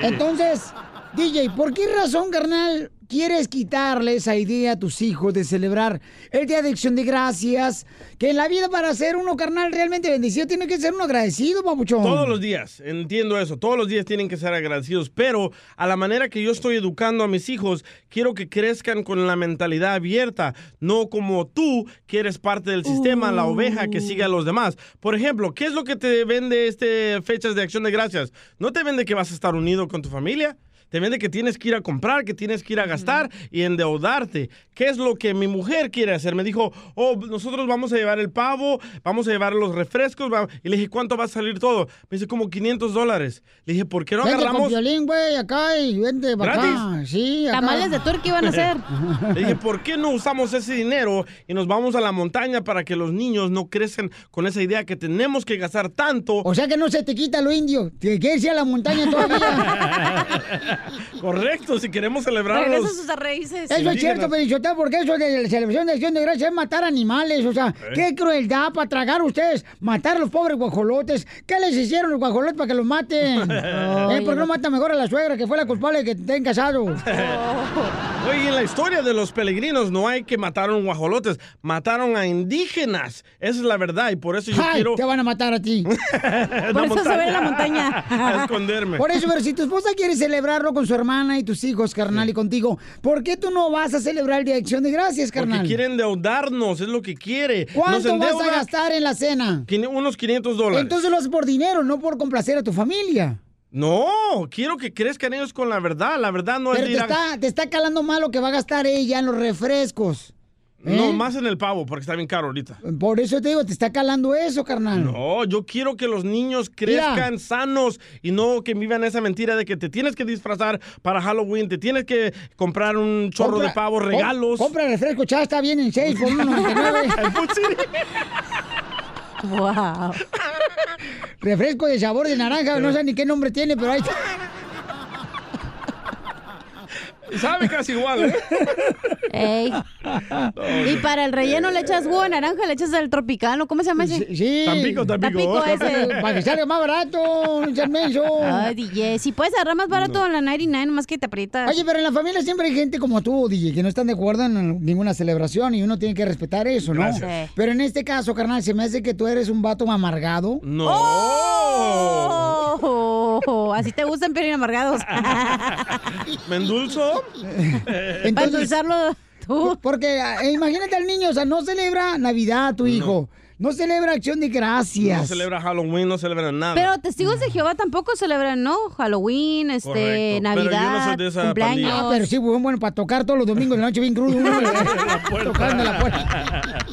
Entonces, DJ, ¿por qué razón, carnal, quieres quitarle esa idea a tus hijos de celebrar el Día de Acción de Gracias, que en la vida para ser uno carnal realmente bendecido tiene que ser uno agradecido, papuchón. Todos los días, entiendo eso, todos los días tienen que ser agradecidos, pero a la manera que yo estoy educando a mis hijos, quiero que crezcan con la mentalidad abierta, no como tú, que eres parte del sistema, la oveja que sigue a los demás. Por ejemplo, ¿qué es lo que te vende este fechas de acción de gracias? No te vende que vas a estar unido con tu familia. Te vende que tienes que ir a comprar, que tienes que ir a gastar y endeudarte. ¿Qué es lo que mi mujer quiere hacer? Me dijo, oh, nosotros vamos a llevar el pavo, vamos a llevar los refrescos. va-". Y le dije, ¿cuánto va a salir todo? Me dice, como 500 dólares. Le dije, ¿por qué no Vente con agarramos? violín, güey, acá y vente acá. ¿Gratis? Sí, acá. Tamales de turkey van a hacer. Le dije, ¿por qué no usamos ese dinero y nos vamos a la montaña para que los niños no crecen con esa idea que tenemos que gastar tanto? O sea que no se te quita lo indio. Te quieres ir a la montaña todavía. Correcto, si queremos celebrar Regresa los... sus raíces. Eso es cierto, Pelichotá, porque eso de la celebración de acción de gracias es matar animales. O sea, ¿Eh? qué crueldad para tragar ustedes, matar a los pobres guajolotes. ¿Qué les hicieron los guajolotes para que los maten? ¿Eh? ¿Por qué no matan mejor a la suegra, que fue la culpable de que estén casados? Oye, en la historia de los peregrinos no hay que mataron guajolotes, mataron a indígenas. Esa es la verdad y por eso yo Ay, quiero... te van a matar a ti. Por eso se ve en la montaña. A esconderme. Por eso, pero si tu esposa quiere celebrarlo con su hermana y tus hijos, carnal, y contigo, ¿por qué tú no vas a celebrar el Día de Acción de Gracias, carnal? Porque quiere endeudarnos, es lo que quiere. Nos ¿Cuánto vas a gastar en la cena? unos 500 dólares. Entonces lo haces por dinero, no por complacer a tu familia. No, quiero que crezcan ellos con la verdad. La verdad no Pero es te está, te está calando mal lo que va a gastar ella en los refrescos. No, ¿eh? más en el pavo, porque está bien caro ahorita. Por eso te digo, te está calando eso, carnal. No, yo quiero que los niños crezcan Mira. sanos y no que vivan esa mentira de que te tienes que disfrazar para Halloween, te tienes que comprar un chorro Compra- de pavo, com- regalos. Compra refresco, chaval, está bien en 6 por 1.99. wow. refresco de sabor de naranja, no sé ni qué nombre tiene, pero ahí está. Sabe casi igual, ¿eh? Ey. Y para el relleno le echas jugo de naranja, le echas el tropicano, ¿cómo se llama ese? Sí. Tampico, Tampico. ese. Para que salga más barato, no seas menso. Ay, DJ, si puedes agarrar más barato en la 99, nomás que te aprietas. Oye, pero en la familia siempre hay gente como tú, DJ, que no están de acuerdo en ninguna celebración y uno tiene que respetar eso, ¿no? Gracias. Pero en este caso, carnal, se me hace que tú eres un vato amargado. No. Oh, así te gustan, pero amargados. ¿Me endulzo? Para endulzarlo tú. Porque eh, imagínate al niño, o sea, no celebra Navidad tu hijo, no, celebra Acción de Gracias. No celebra Halloween, no celebra nada. Pero testigos de Jehová tampoco celebran, ¿no? Halloween, este, Correcto, pero yo no Navidad, soy de esa cumpleaños. Ah, pero sí, bueno, bueno, para tocar todos los domingos de la noche bien crudo. uno, tocando la puerta.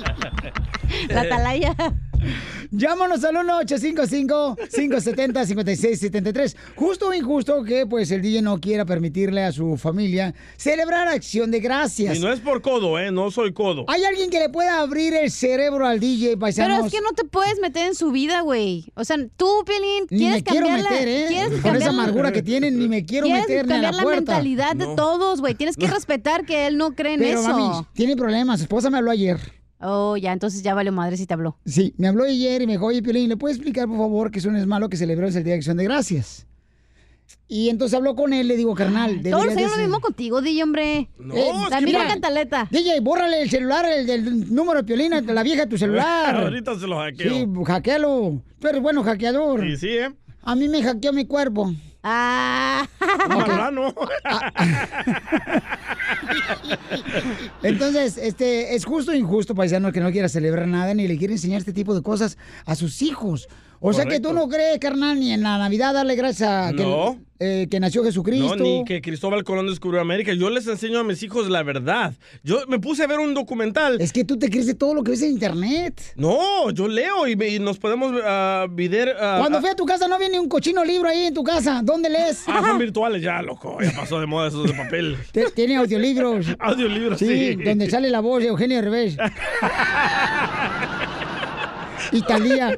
La atalaya. Llámanos al 1-855-570-5673. Justo o injusto que pues el DJ no quiera permitirle a su familia celebrar Acción de Gracias. Y no es por codo, ¿eh? No soy codo. ¿Hay alguien que le pueda abrir el cerebro al DJ, paisanos? Pero es que no te puedes meter en su vida, güey. O sea, tú, Piolín, Ni quieres me quiero meter, ¿eh? quieres Con cambiar esa la- amargura que tienen, ni me quiero meter ni a cambiar la la, puerta. mentalidad de No. todos, güey. Tienes que respetar que él no cree en Pero, eso. mami, tiene problemas. Su esposa me habló ayer. Oh, ya, entonces ya vale madre si te habló. Sí, me habló ayer y me dijo, oye, Piolín, ¿le puedes explicar, por favor, que eso no es malo que celebremos el Día de Acción de Gracias? Y entonces habló con él, le digo, carnal, Todos hacen de lo mismo contigo, DJ, hombre. No, Eh, La mira, cantaleta. DJ, bórrale el celular, el del número de Piolín, a la vieja de tu celular. Ahorita se lo hackeo. Sí, hackealo. Tú eres bueno hackeador. Sí, sí, ¿eh? A mí me hackeó mi cuerpo. Ah. Un marrano. Entonces, este, es justo o injusto, paisano, que no quiera celebrar nada ni le quiere enseñar este tipo de cosas a sus hijos. O sea que tú no crees, carnal, ni en la Navidad darle gracias a que, No. eh, que nació Jesucristo. No, ni que Cristóbal Colón descubrió América. Yo les enseño a mis hijos la verdad. Yo me puse a ver un documental. Es que tú te crees de todo lo que ves en internet. No, yo leo y, nos podemos ah, vider. ah, Cuando ah, fui a tu casa no viene un cochino libro ahí en tu casa. ¿Dónde lees? Ah, son virtuales ya, loco. Ya pasó de moda esos de papel. Tiene audiolibros. Audiolibros, Sí, sí. donde sale la voz de Eugenio Revés. Italia.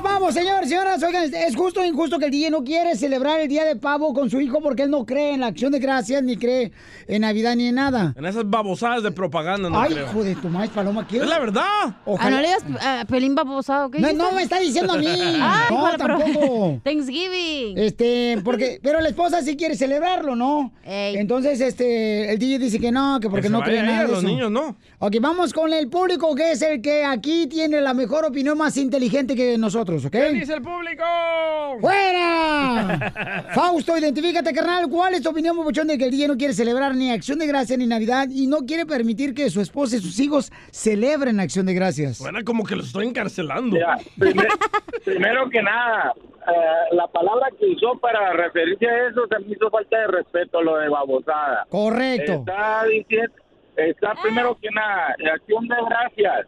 ¡Llegó el pavo! Ya llegó llegó el pavo, señor, señoras. Oigan, ¿es justo o injusto que el DJ no quiere celebrar el día de pavo con su hijo porque él no cree en la acción de gracias, ni cree en Navidad, ni en nada? En esas babosadas de propaganda, no Ay, creo. hijo de tu maíz, Paloma, ¿quieres? Es la verdad. Ah, no Ojalá. le digas a Pelín babosado, ¿qué No, no me está diciendo a mí. Ay, no, tampoco. Thanksgiving. Este, porque, pero la esposa sí quiere celebrarlo, ¿no? Entonces, este, el DJ dice que no, que porque se no cree ella, nada de los eso. niños no. Ok, vamos con el público, que es el que aquí tiene la mejor opinión, más inteligente que nosotros, ¿ok? ¿Qué dice el público? ¡Fuera! Fausto, identifícate, carnal. ¿Cuál es tu opinión, Papuchón, de que el DJ no quiere celebrar ni Acción de Gracias ni Navidad y no quiere permitir que su esposa y sus hijos celebren Acción de Gracias? Suena como que lo estoy encarcelando. Mira, primer- primero que nada, eh, la palabra que usó para referirse a eso se me hizo falta de respeto, lo de babosada. Correcto. Está diciendo, está primero que nada, acción de gracias.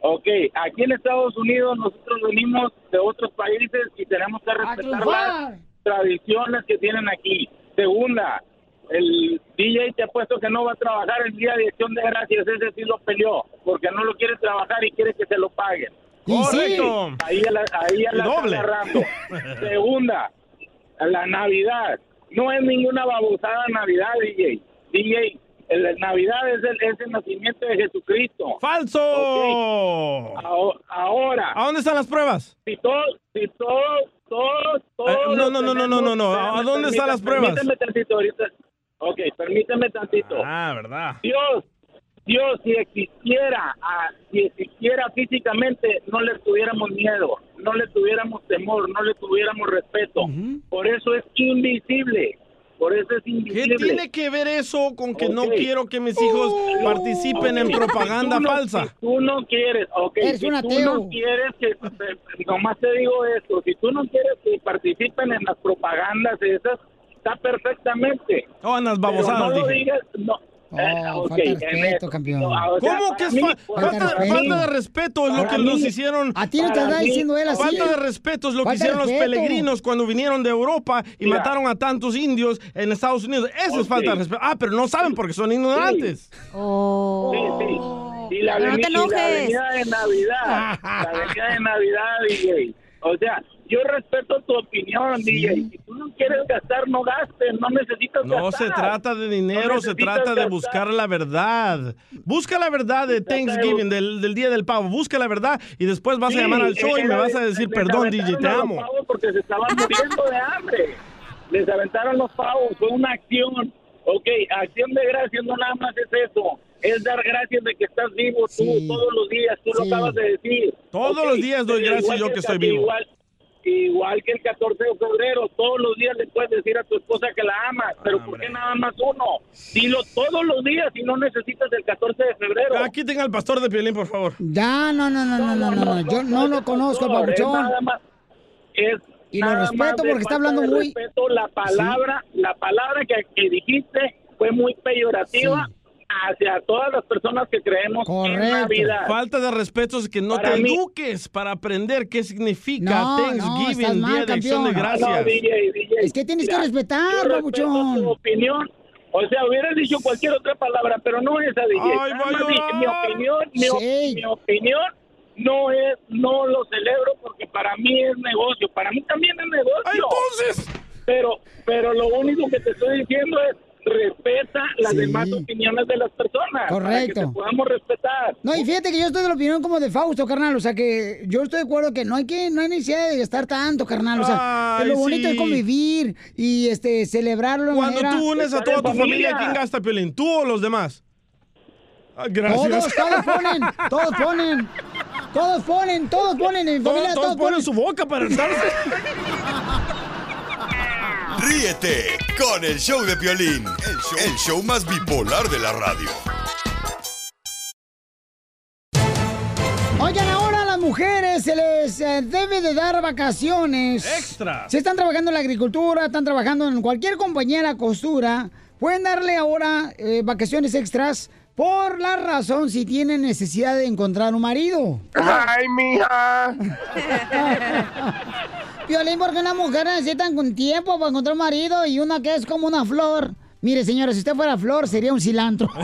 Ok, aquí en Estados Unidos nosotros venimos de otros países y tenemos que respetar las tradiciones que tienen aquí. Segunda, el DJ te ha puesto que no va a trabajar el día de acción de gracias, ese sí lo peleó, porque no lo quiere trabajar y quiere que se lo paguen. Y sí. Correcto. Ahí ya la, ahí ya Y la está doble. agarrando. Segunda, la Navidad. No es ninguna babosada Navidad, DJ. DJ, el, el Navidad es el, es el nacimiento de Jesucristo. ¡Falso! Ok. Aho- Ahora, ¿A dónde están las pruebas? si todos, si todos, todos, todos... Eh, no, no, no, no, no, no, no. ¿A dónde están las pruebas? Permíteme tantito ahorita. Ok, permíteme tantito. Ah, ¿verdad? Dios, Dios, si existiera, ah, si existiera físicamente, no le tuviéramos miedo, no le tuviéramos temor, no le tuviéramos respeto. Por eso es invisible. Por eso es ¿Qué invisible. tiene que ver eso con que no Ok. quiero que mis hijos participen en Ok, propaganda si tú no- falsa? Si tú no quieres, ok, Eres si un tú ateo. no quieres que, eh, nomás te digo esto, si tú no quieres que participen en las propagandas esas, está perfectamente. Oh, en las Pero babosadas, no lo digas, no. Oh, Eh, ok, falta de respeto, campeón. No, o sea, ¿Cómo para que es mí- falta, respeto. falta de respeto? Es lo que mí- nos hicieron. A ti no te está diciendo él así. Falta de respeto es lo que Falta hicieron los peregrinos cuando vinieron de Europa y Mira. mataron a tantos indios en Estados Unidos. Eso es falta de respeto. Ah, pero no saben porque son ignorantes. Oh. Sí, sí. Y la, no te y la enojes. avenida de Navidad. la avenida de Navidad, DJ. O sea, yo respeto tu opinión, DJ. Si tú no quieres gastar, no gastes. No necesitas No gastar. se trata de dinero, No se trata de buscar la verdad. Busca la verdad de Thanksgiving, del, del Día del Pavo. Busca la verdad y después vas a Sí, llamar al show y me vas a decir, perdón, DJ, te los amo. Porque se estaban muriendo de hambre. Les aventaron los pavos. Fue una acción. Ok, acción de gracias no nada más es eso. Es dar gracias de que estás vivo tú Sí. todos los días. Tú Sí. lo acabas de decir. Todos los días doy gracias yo que estoy vivo. Igual, igual que el 14 de febrero. Todos los días le puedes decir a tu esposa que la amas. Pero ¿por qué nada más uno? Dilo todos los días y no necesitas el 14 de febrero. Aquí tenga al pastor de Piolín, por favor. Ya, no, no, no, no, no, no, no. Yo no lo conozco, es Y lo nada respeto porque está hablando muy- respeto. La palabra, la palabra que, que dijiste fue muy peyorativa hacia todas las personas que creemos en Correcto. Navidad. Falta de respeto es que no Para te mí- eduques para aprender qué significa No, no, Thanksgiving, estás mal, Día de Acción de campeón. Gracias. No, DJ, DJ. Es que tienes que Mira, respetar, yo respeto papuchón. tu opinión. O sea, hubieras dicho cualquier otra palabra, pero no esa, DJ. Ay, mi llorar. opinión, mi, op- Sí. mi opinión no es, no lo celebro porque para mí es negocio. Para mí también es negocio. Ah, Entonces, Pero, pero lo único que te estoy diciendo es respeta las Sí. demás opiniones de las personas. Para que Correcto. podamos respetar. No, y fíjate que yo estoy de la opinión como de Fausto, carnal. O sea que yo estoy de acuerdo que no hay que, no hay necesidad de gastar tanto, carnal. O sea, Ay, lo bonito sí. es convivir y este celebrarlo cuando manera- tú unes a toda tu familia. ¿quién gasta Piolín? ¿Tú o los demás? Ah, Todos, gracias. todos ponen, todos ponen. Todos ponen, todos ponen en mi familia, Todos, todos todos ponen su boca para estarse. Ríete con el show de Piolín, el show, el show más bipolar de la radio. Oigan, ahora a las mujeres se les eh, debe de dar vacaciones. Extra. Si están trabajando en la agricultura, están trabajando en cualquier compañía de la costura, pueden darle ahora eh, vacaciones extras por la razón si tienen necesidad de encontrar un marido. Ay, mija. Violín, porque una mujer necesitan con tiempo para encontrar un marido y una que es como una flor. Mire, señora, si usted fuera flor, sería un cilantro.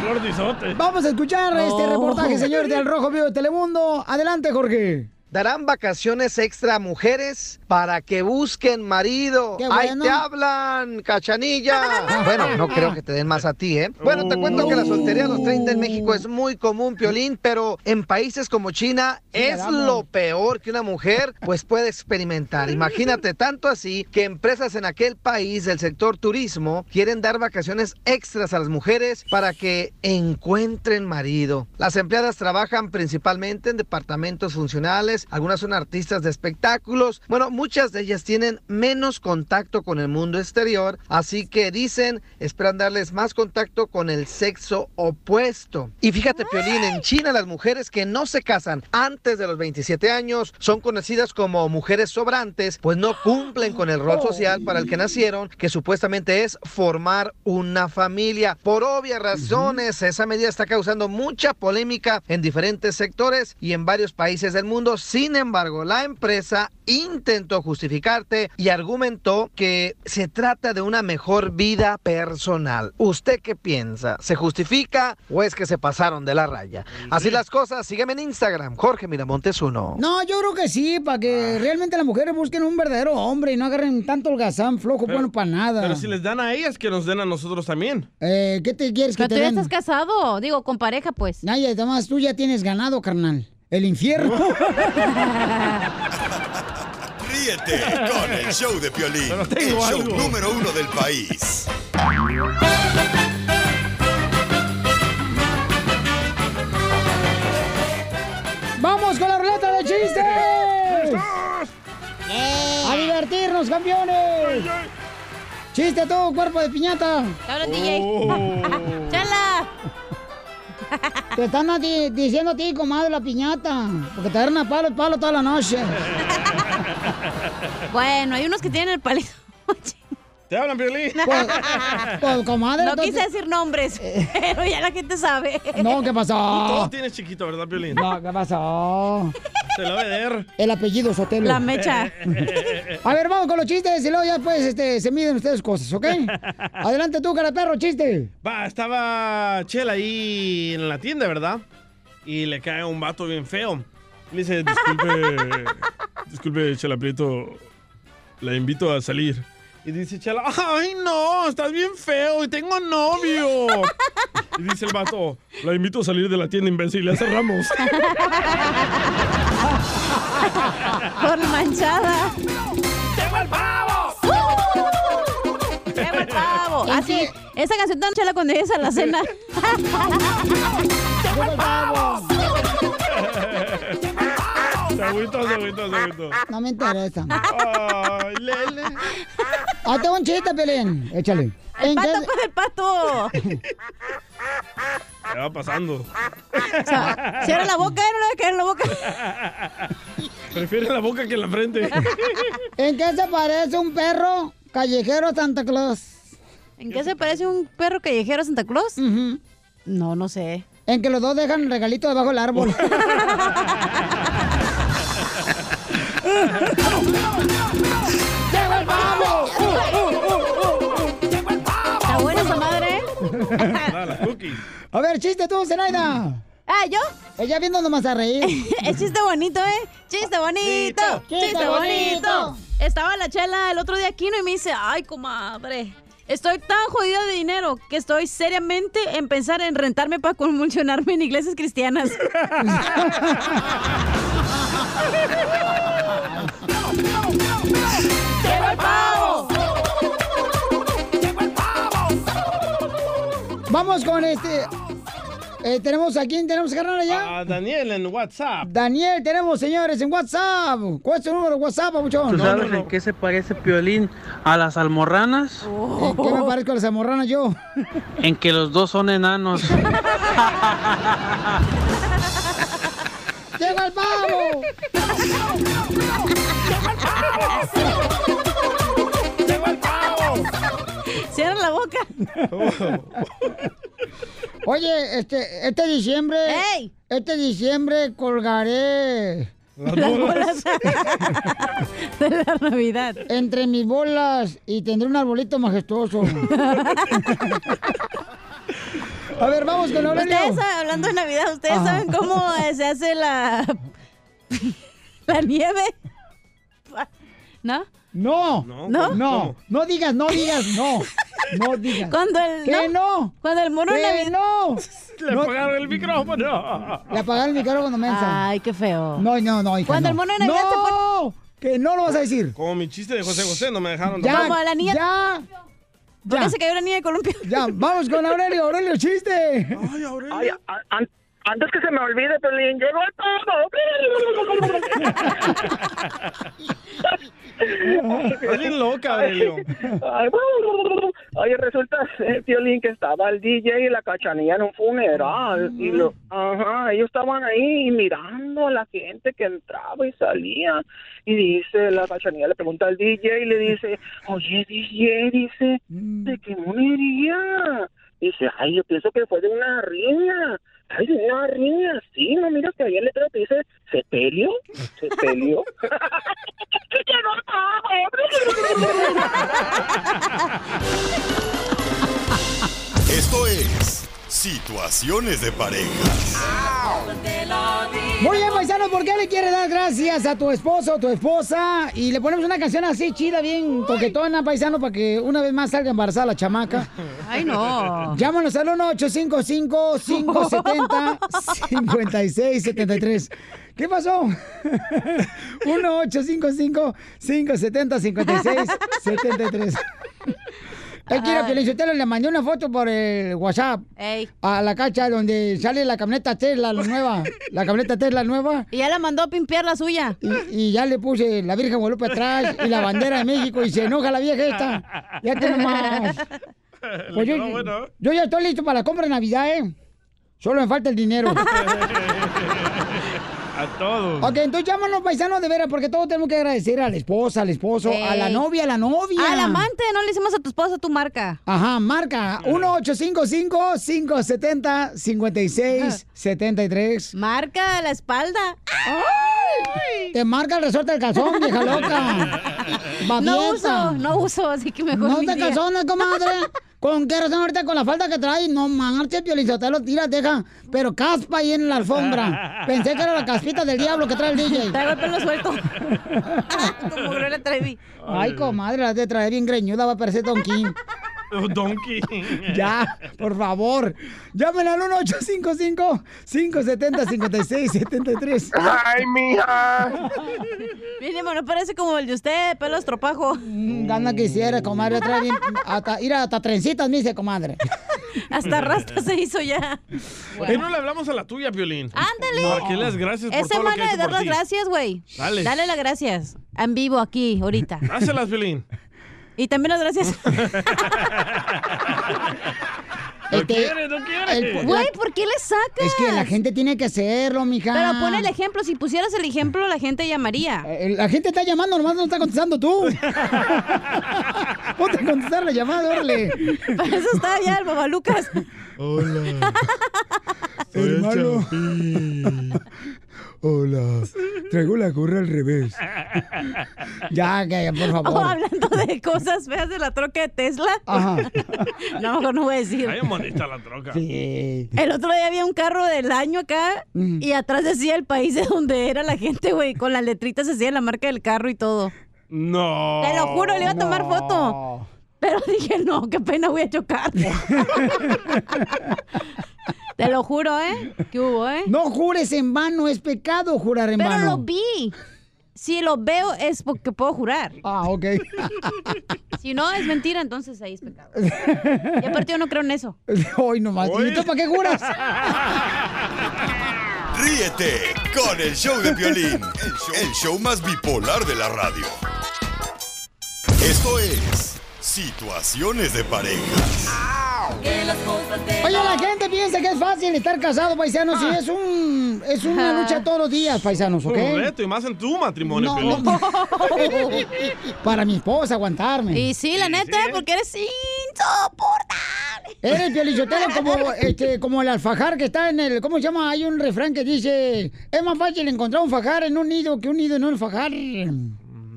Flor de. Vamos a escuchar este reportaje, señor, del Rojo Vivo de Telemundo. Adelante, Jorge. Darán vacaciones extra a mujeres para que busquen marido. Qué Ahí bueno. te hablan, cachanilla. bueno, no creo que te den más a ti, ¿eh? Bueno, te cuento que la soltería a los 30 en México es muy común, Piolín, pero en países como China es lo peor que una mujer pues puede experimentar. Imagínate, tanto así que empresas en aquel país del sector turismo quieren dar vacaciones extras a las mujeres para que encuentren marido. Las empleadas trabajan principalmente en departamentos funcionales, algunas son artistas de espectáculos. Bueno, muchas de ellas tienen menos contacto con el mundo exterior, así que dicen, esperan darles más contacto con el sexo opuesto. Y fíjate, Piolín, en China las mujeres que no se casan antes de los 27 años son conocidas como mujeres sobrantes, pues no cumplen con el rol social para el que nacieron, que supuestamente es formar una familia. Por obvias razones, esa medida está causando mucha polémica en diferentes sectores y en varios países del mundo. Sin embargo, la empresa intentó justificarte y argumentó que se trata de una mejor vida personal. ¿Usted qué piensa? ¿Se justifica o es que se pasaron de la raya? Así las cosas, sígueme en Instagram, Jorge Miramontes uno. No, yo creo que sí, para que Ah. realmente las mujeres busquen un verdadero hombre y no agarren tanto holgazán flojo, bueno, para nada. Pero si les dan a ellas, que nos den a nosotros también. Eh, ¿Qué te quieres que Pero te tú ya den? estás casado, digo, con pareja, pues. Ay, además tú ya tienes ganado, carnal. El infierno. Ríete con el show de Piolín, el show algo. número uno del país. ¡Vamos con la ruleta de chistes! ¡A divertirnos, campeones! ¡Chiste tú, cuerpo de piñata! Cabrón, DJ. ¡Chala! Te están diciendo a ti, comadre, la piñata. Porque te agarran a palo y palo toda la noche. Bueno, hay unos que tienen el palito. ¿Te hablan, Piolín? Pues, pues, comadre, No entonces- quise decir nombres, pero ya la gente sabe. No, ¿qué Tú pasó? todo tienes chiquito, ¿verdad, Piolín? No, ¿qué pasó? Se lo va a ver. El apellido Sotelo. La mecha. A ver, vamos con los chistes y luego ya pues este, se miden ustedes cosas, ¿ok? Adelante tú, cara perro, chiste. Va, estaba Chela ahí en la tienda, ¿verdad? Y le cae un vato bien feo. Le dice, disculpe, disculpe, Chela Prieto, la invito a salir. Y dice Chela, ay no, estás bien feo y tengo novio. Y dice el vato, la invito a salir de la tienda, imbécil, ya cerramos. Por manchada. ¡Llegó el pavo! ¡Llegó el pavo! Así, esa canción tan chela cuando llegues a la cena. ¡Llegó el pavo! Se agüitó, se agüitó, se agüitó. No me interesa. Ay, Lele. Ah, tengo un chiste, Pelín. Échale. El ¿En pato qué- con el pato. ¿Qué va pasando? O sea, cierra la boca, ¿eh? no le va a caer en la boca. Prefiere la boca que la frente. ¿En qué se parece un perro callejero a Santa Claus? ¿En qué se parece un perro callejero a Santa Claus? No, no sé. En que los dos dejan regalito debajo del árbol. ¡Llegó el pavo! Está buena esa madre, ¿eh? Las cookies. A ver, chiste tú, Zenaida. Ah, ¿yo? Ella viendo nomás a reír. es chiste bonito, ¿eh? Chiste bonito. Chiste Chiste bonito. bonito. Estaba la chela el otro día aquí ¿no? y me dice, ay, comadre. Estoy tan jodida de dinero que estoy seriamente en pensar en rentarme para convulsionarme en iglesias cristianas. ¡Llegó el pavo! Vamos con este. eh, tenemos a quién tenemos, carnal, allá. A Daniel en WhatsApp. Daniel, tenemos, señores, en WhatsApp. ¿Cuál es tu número de WhatsApp, papuchón? ¿Tú sabes en qué se parece Piolín a las almorranas? ¿En qué me parezco a las zamorranas yo? En que los dos son enanos. ¡Llega el pavo! ¡Llegó la boca. Oye, este, este diciembre. Este diciembre colgaré Las Las bolas. de la Navidad. Entre mis bolas y tendré un arbolito majestuoso. A ver, vamos con Aurelio. Ustedes, saben- hablando de Navidad, ¿ustedes Ajá. saben cómo eh, se hace la, la nieve? ¿No? No, ¿No? no, no, digas, no digas, no, no digas. Cuando el ¿Qué no? Cuando el mono ¿Qué Navidad. no? Le No. apagaron el micrófono. Le apagaron el micrófono, mensa. Ay, qué feo. No, no, no, hija, Cuando no. el mono de Navidad ¡No! Que no lo vas a decir. Como mi chiste de José José, no me dejaron. Ya, Como la niña. ya. ¿Por qué se cayó la niña de columpio? Ya, vamos con Aurelio, Aurelio, chiste. Ay, Aurelio. Ay, a- antes que se me olvide, Pelín, llegó todo. Bien loca. Ay, Oye, resulta, Piolín, que estaba el DJ y la cachanilla en un funeral. Y lo, ajá, ellos estaban ahí mirando a la gente que entraba y salía. Y dice, la cachanilla le pregunta al DJ y le dice, oye, DJ, dice, ¿de qué moriría? Dice, ay, yo pienso que fue de una riña. Ay, una riña, sí, no, mira que ahí el letrero te dice, ¿sepelio? ¿Sepelio? Esto es Situaciones de parejas. Muy bien, paisano, ¿por qué le quieres dar gracias a tu esposo o tu esposa? Y le ponemos una canción así chida, bien coquetona, paisano, para que una vez más salga embarazada la chamaca. Ay, no. Llámanos al 1-855-570-5673. ¿Qué pasó? 1-855-570-5673. Es que Ay. Felicitelo le mandé una foto por el WhatsApp Ey. a la cacha donde sale la camioneta Tesla la nueva. La camioneta Tesla nueva. Y ya la mandó a pimpear la suya. Y, y ya le puse la Virgen Guadalupe atrás y la bandera de México y se enoja la vieja esta. Ya te nomás. Pues yo, quedó bueno. yo ya estoy listo para la compra de Navidad, ¿eh? Solo me falta el dinero. A todos. ok, entonces llámanos paisanos de veras, porque todos tenemos que agradecer a la esposa, al esposo, a la novia, a la novia. Al amante, no le hicimos a tu esposa tu marca. Ajá, marca 1-855-570-5673. Marca la espalda. Te marca el resorte del calzón, vieja loca. No uso, no uso, así que mejor No te calzones, comadre. ¿Con qué razón ahorita con la falda que traes? No marches, Piolizotelo, tira, deja. Pero caspa ahí en la alfombra. Pensé que era la caspita del diablo que trae el DJ. Traigo el pelo suelto. Como Gloria Trevi. Ay, comadre, la de traer bien greñuda, va a parecer Don King. Donkey. Ya, por favor. Llamen al 1-855-570-5673. Ay, mija. Mínimo, no parece como el de usted, pelo estropajo. Mm, Gana quisiera, comadre. Trae bien, hasta, ir hasta trencitas, me dice, comadre. Hasta rasta se hizo ya. ¿Por qué no le hablamos a la tuya, Piolín? Ándale. Le des gracias por Es todo lo que de dar las gracias, güey. Dale. Dale las gracias. En vivo aquí, ahorita. Dáselas, Piolín. Y también las gracias. No Este, quiere, no quiere. el- Güey, ¿por qué le sacas? Es que la gente tiene que hacerlo, mija. Pero pon el ejemplo. Si pusieras el ejemplo, la gente llamaría. Eh, La gente está llamando, nomás no está contestando tú. Ponte a contestar la llamada, órale. Para eso está ya el babalucas. Hola. Hermano. Hola. Traigo la gorra al revés. Ya, que por Oh, favor. hablando de cosas feas de la troca de Tesla. Ajá. No, mejor no voy a decir. Ay, bonita la troca. Sí. El otro día había un carro del año acá Mm. y atrás decía el país de donde era la gente, güey. Con las letritas decía la marca del carro y todo. No. Te lo juro, le iba a tomar foto. Pero dije, no, qué pena, voy a chocar. Te lo juro, ¿eh? ¿Qué hubo, eh? No jures en vano, es pecado jurar en Pero vano. lo vi. Si lo veo es porque puedo jurar. Ah, ok. Si no es mentira, entonces ahí es pecado. Y aparte yo no creo en eso. Hoy nomás. ¿Y tú para qué juras? Ríete con el show de el show, el show más bipolar de la radio. Esto es Situaciones de parejas. Oye, la gente piensa que es fácil estar casado, paisanos, y es un es una lucha todos los días, paisanos, ¿ok? Un reto, y más en tu matrimonio, No. Para mi esposa aguantarme. Y sí, la neta, porque eres insoportable. Eres piolichotero como, este, como el alfajar que está en el. ¿Cómo se llama? Hay un refrán que dice: Es más fácil encontrar un fajar en un nido que un nido en un fajar.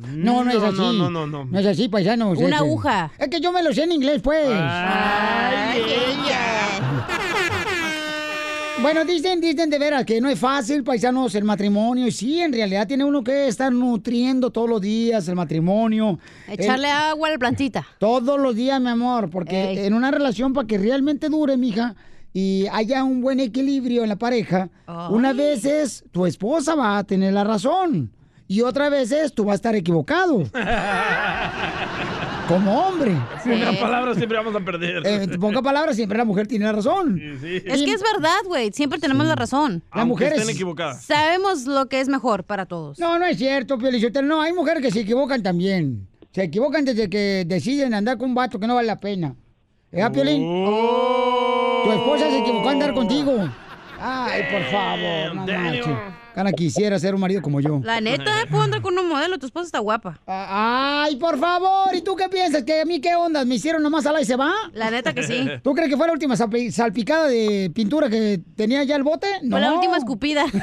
No, no es No, así. no, no, no, no. No es así, paisanos. Una es, eh, aguja. Es que yo me lo sé en inglés, pues. Bueno, dicen, dicen de veras que no es fácil, paisanos, el matrimonio. Y sí, en realidad tiene uno que estar nutriendo todos los días el matrimonio. Echarle El- agua a la plantita. todos los días, mi amor, porque Ey. en una relación para que realmente dure, mija, y haya un buen equilibrio en la pareja, una vez es tu esposa va a tener la razón y otra vez es tú vas a estar equivocado. Como hombre. Pocas palabras siempre vamos a perder. Eh, en pocas palabras, siempre la mujer tiene la razón. Es que es verdad, güey. Siempre tenemos la razón. La mujer es- Sabemos lo que es mejor para todos. No, no es cierto, Piolichotelo. No, hay mujeres que se equivocan también. Se equivocan desde que deciden andar con un vato que no vale la pena. ¿Eh, Piolín? Tu esposa se equivocó a andar contigo. Ay, por favor, no Gana quisiera ser un marido como yo. La neta, puedo andar con un modelo. Tu esposa está guapa. Ay, por favor. ¿Y tú qué piensas? ¿Que a mí qué onda? ¿Me hicieron nomás ala y se va? La neta que sí. ¿Tú crees que fue la última salpi- salpicada de pintura que tenía ya el bote? No. Fue la última escupida.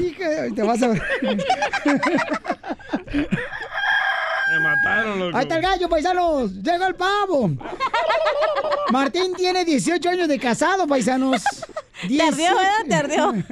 Hija, te vas a ver. Me mataron, loco. Ahí está el gallo, paisanos. Llega el pavo. Martín tiene 18 años de casado, paisanos. Te ardió, ¿verdad? Te ardió.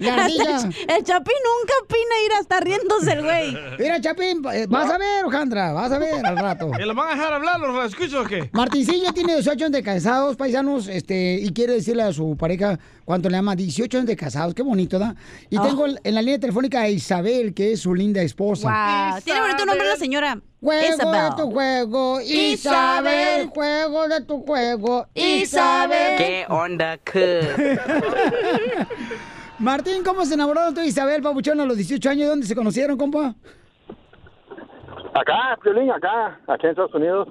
La ardilla. Hasta el, el Chapín nunca opina ir a estar riéndose el güey. Mira, Chapín, eh, vas a ver, Ojandra, vas a ver al rato. ¿Y lo van a dejar hablar los escucho o qué? Martincillo tiene 18 años de casados, paisanos, este, y quiere decirle a su pareja cuánto le ama. 18 años de casados, qué bonito, ¿da? Y Oh. tengo en la línea telefónica a Isabel, que es su linda esposa. Wow. Tiene bonito nombre la señora. Juego Isabel. de tu juego, Isabel. Isabel. Juego de tu juego, Isabel. ¿Qué onda, que? Martín, ¿cómo se enamoraron tú y Isabel, papuchón, a los 18 años? ¿Dónde se conocieron, compa? Acá, Piolín, acá, acá en Estados Unidos.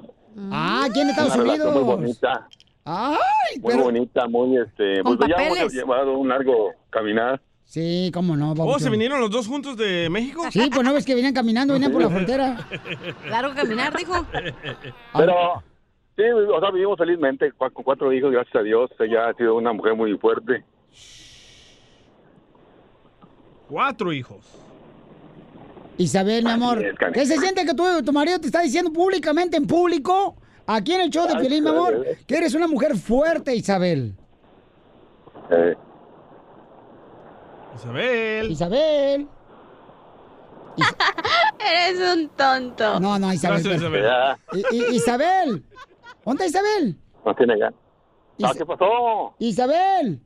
Ah, aquí en Estados Una relación Unidos. Muy bonita, Ay, muy pero... bonita, muy, este, Con pues ya papeles. hemos llevado un largo caminar. Sí, cómo no, ¿Oh, papuchón. se vinieron los dos juntos de México? Sí, pues no ves que venían caminando, venían por la frontera. Largo caminar, dijo. Pero, sí, o sea, vivimos felizmente con cuatro hijos, gracias a Dios. Ella ha sido una mujer muy fuerte. Cuatro hijos. Isabel, mi amor, es. ¿qué se siente que tu, tu marido te está diciendo públicamente en público, aquí en el show de Ay, Piolín, mi amor, que eres una mujer fuerte, Isabel? Eh, Isabel. Isabel. Eres un tonto. No, no, Isabel. Gracias, ya, I- Isabel. ¿Dónde está Isabel? no tiene. Ah, Is- ¿Qué pasó? Isabel.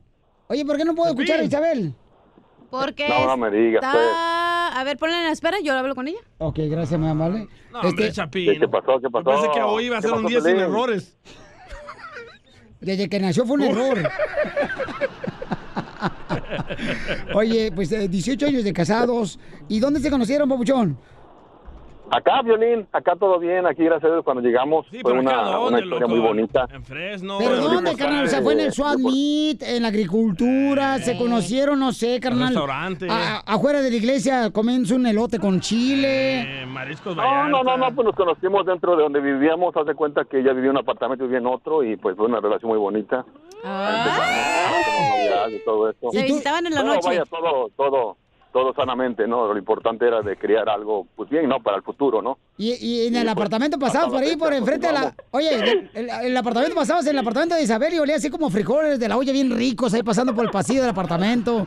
Oye, ¿por qué no puedo escuchar a Isabel? Porque No, no me digas, está... pues. A ver, ponla en la espera, yo hablo con ella. Ok, gracias, mi amable. No, hombre, Este, Chapín. ¿Qué pasó? ¿Qué pasó? Pensé que hoy iba a ¿Qué ser un día sin errores. desde que nació fue un error. Oye, pues eh, 18 años de casados. ¿Y dónde se conocieron, papuchón? Acá, Violín, acá todo bien. Aquí, gracias a Dios, cuando llegamos fue pero acá, una, ¿dónde, una historia loco? muy bonita. En Fresno. ¿Pero en dónde, carnal? O sea, fue en el Swat Meet, en la agricultura, se conocieron, no sé, carnal. restaurante. A- afuera de la iglesia comienza un elote con chile. Eh, mariscos No, no, no, no, pues nos conocimos dentro de donde vivíamos. Haz de cuenta que ella vivía en un apartamento y vivía en otro y pues fue una relación muy bonita. Como noviazgo y todo eso. Se visitaban en la Bueno, noche. vaya, todo, todo, todo sanamente, ¿no? Lo importante era de crear algo, pues bien, ¿no? Para el futuro, ¿no? Y, y en el apartamento pasabas por ahí, por enfrente de la... Oye, el, el- el apartamento pasabas en el apartamento de Isabel y olía así como frijoles de la olla bien ricos ahí pasando por el pasillo del apartamento.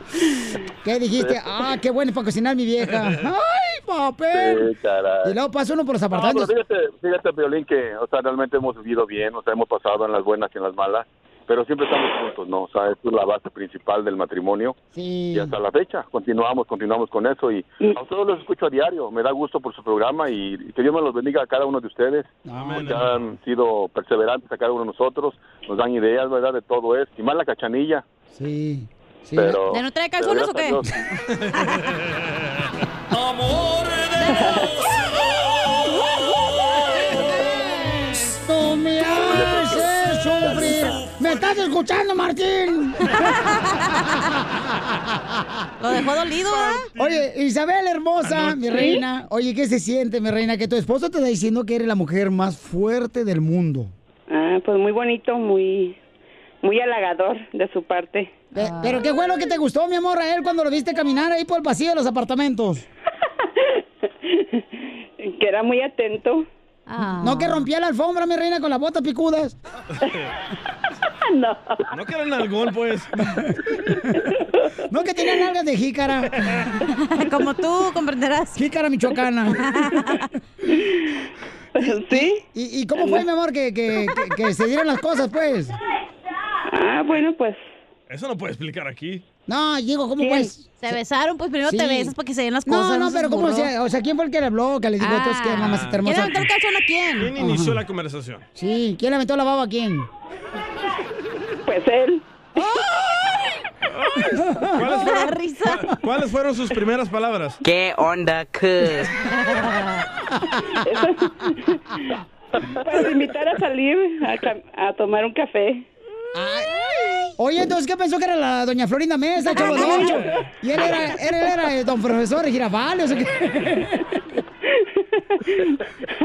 ¿Qué dijiste? Ah, qué bueno para cocinar mi vieja. ¡Ay, papel! Sí, caray. Y luego pasó uno por los No, pero apartamentos. fíjate, fíjate, Violín, que, o sea, realmente hemos vivido bien, o sea, hemos pasado en las buenas y en las malas, pero siempre estamos juntos, ¿no? O sea, esto es la base principal del matrimonio. Sí. Y hasta la fecha, continuamos, continuamos con eso y a ustedes los escucho a diario, me da gusto por su programa y, y que Dios me los bendiga a cada uno de ustedes, porque han sido perseverantes a cada uno de nosotros, nos dan ideas, ¿verdad? De todo esto, y más la cachanilla. Sí. sí. Pero, ¿Ya no trae calzones o qué? gracias a Dios. me estás escuchando, Martín. Lo dejó dolido, ¿verdad? Oye, Isabel hermosa, mi reina. Oye, ¿qué se siente, mi reina? Que tu esposo te está diciendo que eres la mujer más fuerte del mundo. Ah, pues muy bonito, muy, muy halagador de su parte. Pe- Pero ¿qué fue lo que te gustó, mi amor, a él cuando lo viste caminar ahí por el pasillo de los apartamentos? Que era muy atento. No que rompía la alfombra, mi reina, con las botas picudas. no. No que era nalgón, pues. No que tenía nalgas de jícara. Como tú comprenderás. Jícara michoacana. ¿Sí? ¿Y, y cómo fue, mi amor, que, que, que- que se dieron las cosas, pues? Ah, bueno, pues. Eso no puede explicar aquí. No, digo, ¿cómo ¿Quién? pues? Se besaron, pues primero Sí. te besas para que se den las No, cosas. no, pero seas ¿cómo se, o sea, ¿quién fue el que le habló? Que le dijo, entonces, que mamacita hermosa. ¿Quién aventó el calzón a quién? ¿Quién inició la conversación? Sí, ¿quién le aventó la baba a quién? Pues él. ¿Cuáles fueron, cua- ¿Cuáles fueron sus primeras palabras? ¿Qué onda, que? Para invitar a salir a, a tomar un café. Oye, entonces, ¿qué pensó que era la doña Florinda Mesa, chavo de ocho? Y él era, él era el don profesor Girafales, o sea que...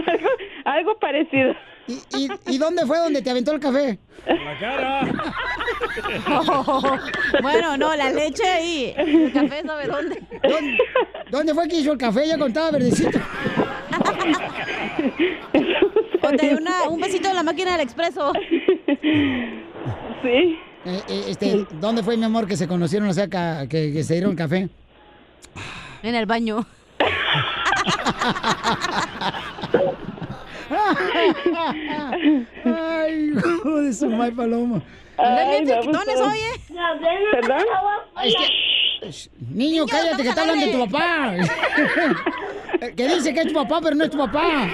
algo, algo parecido. ¿Y, y, y dónde fue donde te aventó el café? La cara. bueno, no, la leche ahí. El café, ¿sabe dónde? ¿Dónde, dónde fue que hizo el café? Ya contaba verdecito. O te dio una, un besito en la máquina del expreso. Sí. Eh, eh, este, ¿Dónde fue, mi amor, que se conocieron, o sea, ca- que, que se dieron café? En el baño. Ay, hijo de su may paloma. Bien Ay, oye. ¿Perdón? Es que- Niño, cállate, que está hablando de tu papá. que dice que es tu papá, pero no es tu papá.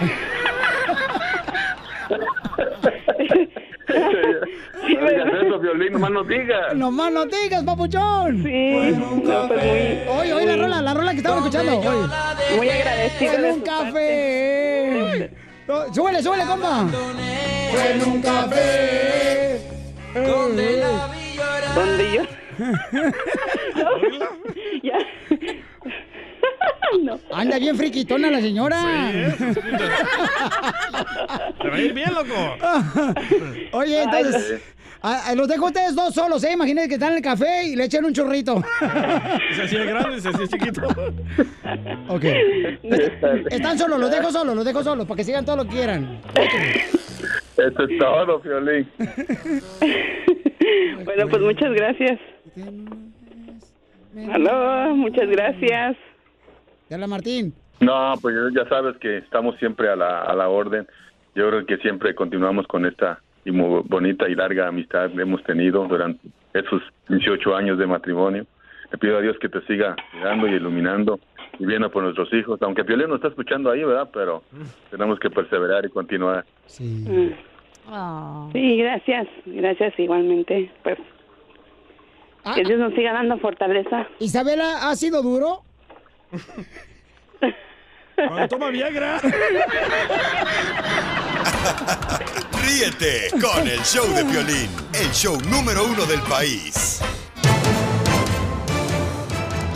Eso, Violín, nomás no digas. Nomás no digas, papuchón. Sí. No, pues muy, Oye, oye, la rola, la rola que estamos escuchando. Oye. muy agradecido. En un café. Súbele, súbele, compa. Fue en un café. parte. ¿Dónde yo? ya. No. Anda bien friquitona la señora. Te va a ir bien, loco. Oye, entonces, a- a- los dejo a ustedes dos solos, ¿eh? Imagínense que están en el café y le echan un chorrito. Se hacía grande, se hacía chiquito. Ok. Están solos, los dejo solos, los dejo solos, para que sigan todo lo que quieran. Eso es todo, Violín. Bueno, pues muchas gracias. Aló, muchas gracias. Hola, Martín. No, pues ya sabes que estamos siempre a la, a la orden. Yo creo que siempre continuamos con esta y muy bonita y larga amistad que hemos tenido durante esos 18 años de matrimonio. Le pido a Dios que te siga cuidando y iluminando y viendo por nuestros hijos. Aunque Piolín no está escuchando ahí, ¿verdad? Pero tenemos que perseverar y continuar. Mm. Sí, gracias. Gracias igualmente. Pues que Dios nos siga dando fortaleza. Isabela, ¿ha sido duro? Cuando toma Viagra. Ríete con el show de Piolín, el show número uno del país.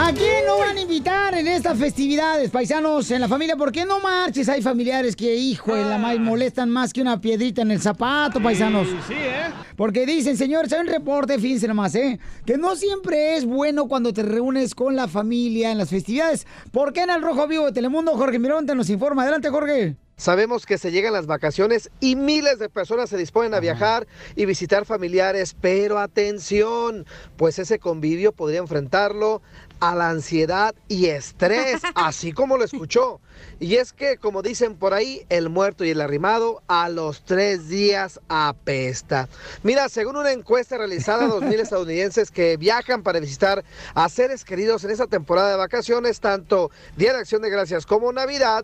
¿A quién no van a invitar en estas festividades, paisanos, en la familia? ¿Por qué no marches? Hay familiares que, hijo, de la más molestan más que una piedrita en el zapato, paisanos. Sí, ¿eh? Porque dicen, señores, hay un reporte, fíjense nomás, ¿eh? Que no siempre es bueno cuando te reúnes con la familia en las festividades. ¿Por qué en el Rojo Vivo de Telemundo, Jorge Mironte nos informa? Adelante, Jorge. Sabemos que se llegan las vacaciones y miles de personas se disponen a viajar y visitar familiares, pero atención, pues ese convivio podría enfrentarlo a la ansiedad y estrés, así como lo escuchó. Y es que, como dicen por ahí, el muerto y el arrimado a los tres días apesta. Mira, según una encuesta realizada a dos mil estadounidenses que viajan para visitar a seres queridos en esta temporada de vacaciones, tanto Día de Acción de Gracias como Navidad,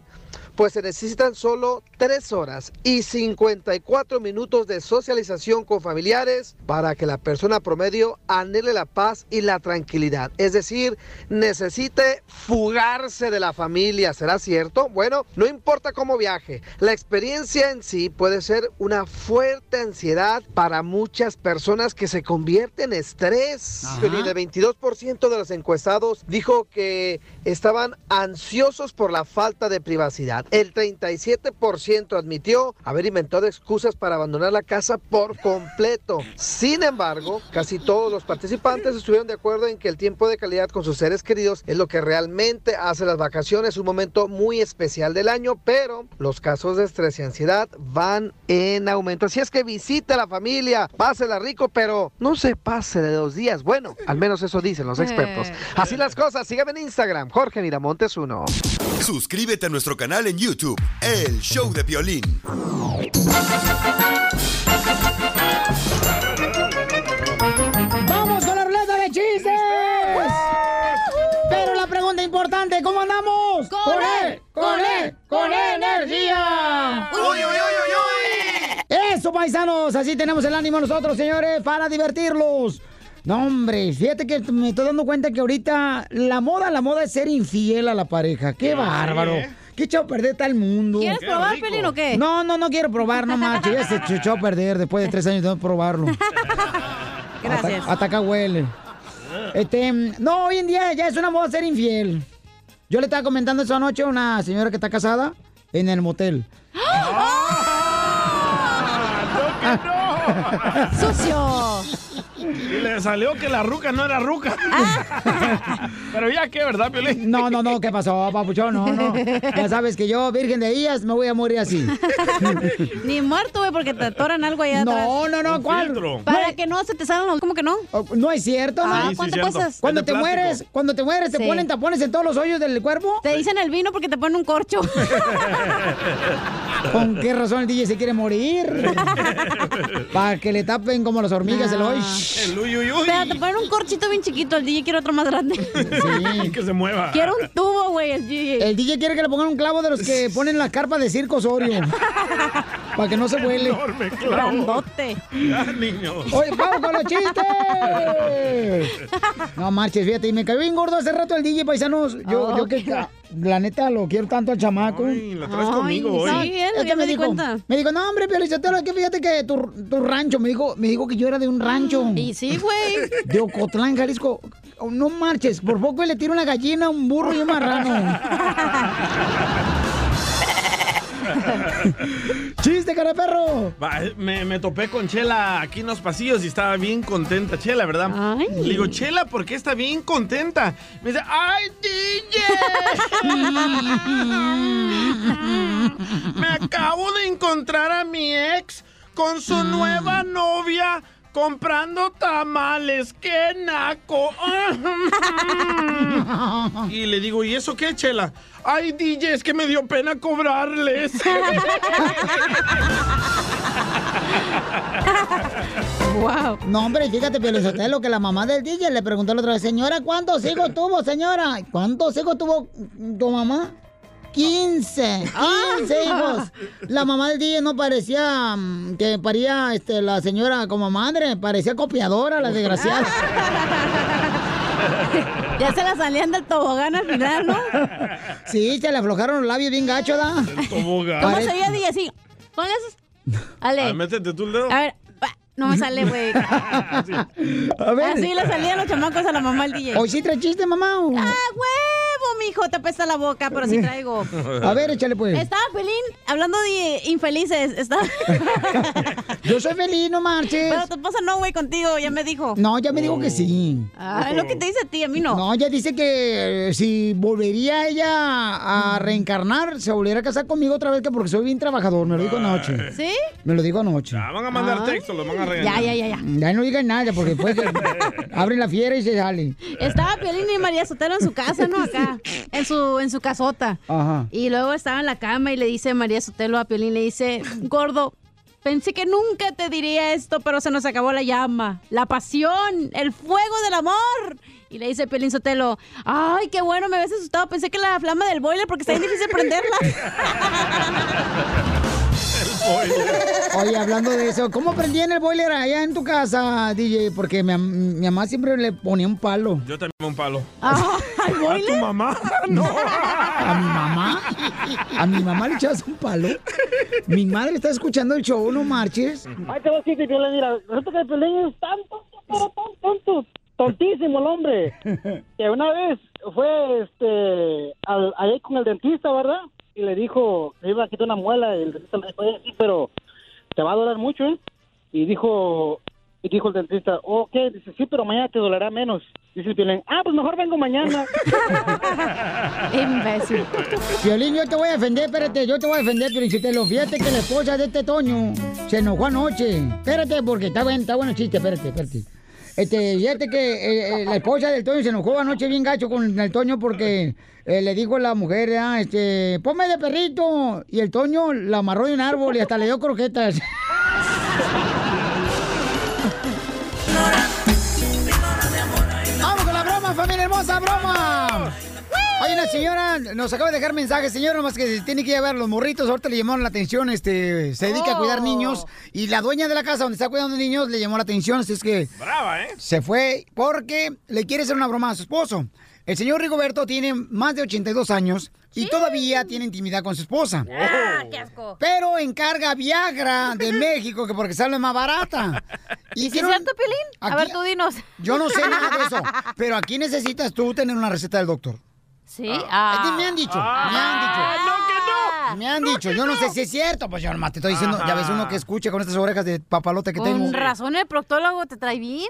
pues se necesitan solo 3 horas y 54 minutos de socialización con familiares para que la persona promedio anhele la paz y la tranquilidad. Es decir, necesite fugarse de la familia. ¿Será cierto? Bueno, no importa cómo viaje, la experiencia en sí puede ser una fuerte ansiedad para muchas personas que se convierte en estrés. Ajá. El 22% de los encuestados dijo que estaban ansiosos por la falta de privacidad. El 37% admitió haber inventado excusas para abandonar la casa por completo. Sin embargo, casi todos los participantes estuvieron de acuerdo en que el tiempo de calidad con sus seres queridos es lo que realmente hace las vacaciones un momento muy especial del año, pero los casos de estrés y ansiedad van en aumento. Así es que visite a la familia, pásela rico, pero no se pase de dos días. Bueno, al menos eso dicen los expertos. Así las cosas, síganme en Instagram, Jorge Miramontes 1. Suscríbete a nuestro canal en YouTube, El Show de Violín. ¡Vamos con la ruleta de chistes! Pero la pregunta importante, ¿cómo andamos? ¡Con él! ¡Con él! ¡Con energía! ¡Uy, uy, uy, Eso, paisanos, así tenemos el ánimo nosotros, señores, para divertirlos. No, hombre, fíjate que me estoy dando cuenta que ahorita la moda, la moda es ser infiel a la pareja. ¡Qué bárbaro! ¿Qué echado a perder tal mundo? ¿Quieres probar, Pelín, o qué? No, no, no quiero probar, no manches. Ya se echó a perder después de tres años de no probarlo. Gracias. Hasta, hasta acá huele. Este, no, hoy en día ya es una moda ser infiel. Yo le estaba comentando eso anoche a una señora que está casada en el motel. ¡Sucio! Y le salió que la ruca no era ruca. Pero ya qué, ¿verdad, Piolín? No, no, no, ¿qué pasó, papuchón? No, no. Ya sabes que yo, virgen de ellas, me voy a morir así. Ni muerto, güey, porque te atoran algo allá No, atrás. no, no, Un ¿cuál? filtro. Para que no se te salgan los... ¿Cómo que no? No es cierto, ¿no? Ah, ¿cuánto cosas? Cuando te mueres, cuando te mueres, te Sí. ponen tapones en todos los hoyos del cuerpo. Te dicen el vino porque te ponen un corcho. ¿Con qué razón el DJ se quiere morir? Para que le tapen como las hormigas el hoy. El uy, uy, uy. Pero te ponen un corchito bien chiquito, el DJ quiere otro más grande. Sí. que se mueva. Quiero un tubo, güey, el DJ. El DJ quiere que le pongan un clavo de los que ponen la carpa de circo Osorio. Para que no se vuele. Enorme clavo. Grandote. Ya, niños. Oye, vamos con los chistes. No marches, fíjate, y me cayó bien gordo hace rato el DJ, paisanos. Yo, Oh, yo que qué- la neta lo quiero tanto al chamaco. Ay, la traes conmigo hoy. Sí, él, Es que me me di dijo, cuenta. me dijo, no, hombre, pero es que fíjate que tu, tu rancho, me dijo, me dijo que yo era de un rancho. Y sí, güey. De Ocotlán, Jalisco. Oh, No marches, por poco le tiro una gallina, un burro y un marrano. ¡Chiste, cara perro! Me topé con Chela aquí en los pasillos y estaba bien contenta, Chela, ¿verdad? Le digo, Chela, ¿por qué está bien contenta? Me dice, ¡ay, DJ! me acabo de encontrar a mi ex con su nueva novia comprando tamales. ¡Qué naco! y le digo, ¿y eso qué, Chela? Ay, DJ, es que me dio pena cobrarles. Wow. No, hombre, fíjate, lo que la mamá del DJ le preguntó la otra vez, señora, ¿cuántos hijos tuvo, señora? ¿Cuántos hijos tuvo tu mamá? 15, 15 hijos. La mamá del DJ no parecía mm, que paría este, la señora como madre, parecía copiadora, la desgraciada. Ya se la salían del tobogán al final, ¿no? Sí, se le aflojaron los labios bien gacho, ¿da? tobogán. ¿Cómo se veía DJ así? Con esos... Ale. Ah, métete tú el dedo. A ver, no me sale, güey. A ver. Así le salían los chamacos a la mamá del DJ. ¿Hoy sí trae chiste, mamá? o- ¡Ah, huevo, mijo! Te apesta la boca, pero sí traigo. A ver, échale pues. Estaba Pelín hablando de infelices. Estaba... Yo soy feliz, no marches. Pero tu esposa no, güey, contigo, ya me dijo. No, ya me dijo que sí. Ah, es lo que te dice a ti, a mí no. No, ella dice que eh, si volvería ella a reencarnar, se volvería a casar conmigo otra vez, que porque soy bien trabajador, me lo dijo anoche. ¿Sí? Me lo dijo anoche. Ya van a mandar Ay. texto, los van a. Ya, ya, ya, ya. Ya no digan nada, porque después abren la fiera y se sale. Estaba Piolín y María Sotelo en su casa, ¿no? Acá, en su, en su casota. Ajá. Y luego estaba en la cama y le dice María Sotelo a Piolín, le dice, gordo, pensé que nunca te diría esto, pero se nos acabó la llama, la pasión, el fuego del amor. Y le dice Piolín Sotelo, ay, qué bueno, me habías asustado. Pensé que la flama del boiler porque está bien difícil prenderla. Oye, hablando de eso, ¿cómo prendían el boiler allá en tu casa, DJ? Porque mi, am- mi mamá siempre le ponía un palo. Yo también un palo. ¿Al ¿A tu mamá? No. ¿A mi mamá? ¿A mi mamá le echabas un palo? Mi madre está escuchando el show, no marches. Ahí te voy a decir, Piolín, mira, resulta que el Piolín es tan tonto, pero tan tonto, tontísimo el hombre, que una vez fue, este, al, ahí con el dentista, ¿verdad? Y le dijo, le iba a quitar una muela, y el dentista le dijo, "Oye, sí, pero te va a doler mucho, ¿eh? Y dijo, y dijo el dentista, ok, dice, sí, pero mañana te dolerá menos. Dice el Piolín, ah, pues mejor vengo mañana. Imbécil. Violín, yo te voy a defender, espérate, yo te voy a defender, pero Fíjate que la esposa de este Toño se enojó anoche. Espérate, porque está bueno, está bueno el chiste, espérate, espérate. Este, fíjate que eh, eh, la esposa del Toño se enojó anoche bien gacho con el Toño porque eh, le dijo a la mujer, ah, este, ponme de perrito. Y el Toño la amarró de un árbol y hasta le dio croquetas. ¡Vamos con la broma, familia hermosa, broma! Oye, una señora nos acaba de dejar mensaje, señora, nomás que tiene que llevar los morritos, ahorita le llamaron la atención, este, se dedica a cuidar niños, y la dueña de la casa donde está cuidando niños le llamó la atención, así es que Brava, ¿eh? se fue porque le quiere hacer una broma a su esposo. El señor Rigoberto tiene más de 82 años y todavía tiene intimidad con su esposa. ¡Ah, qué asco! Pero encarga Viagra de México, que porque sale más barata. ¿Y si es cierto, Piolín? A Aquí- ver, tú dinos. Yo no sé nada de eso, pero aquí necesitas tú tener una receta del doctor. ¿Sí? Ah, es que me han dicho, me han dicho. Ah, no, que no. Me han dicho, yo no sé si es cierto, pues yo nomás te estoy diciendo, ya ves uno que escucha con estas orejas de papalote que tengo. Con razón el proctólogo te trae bien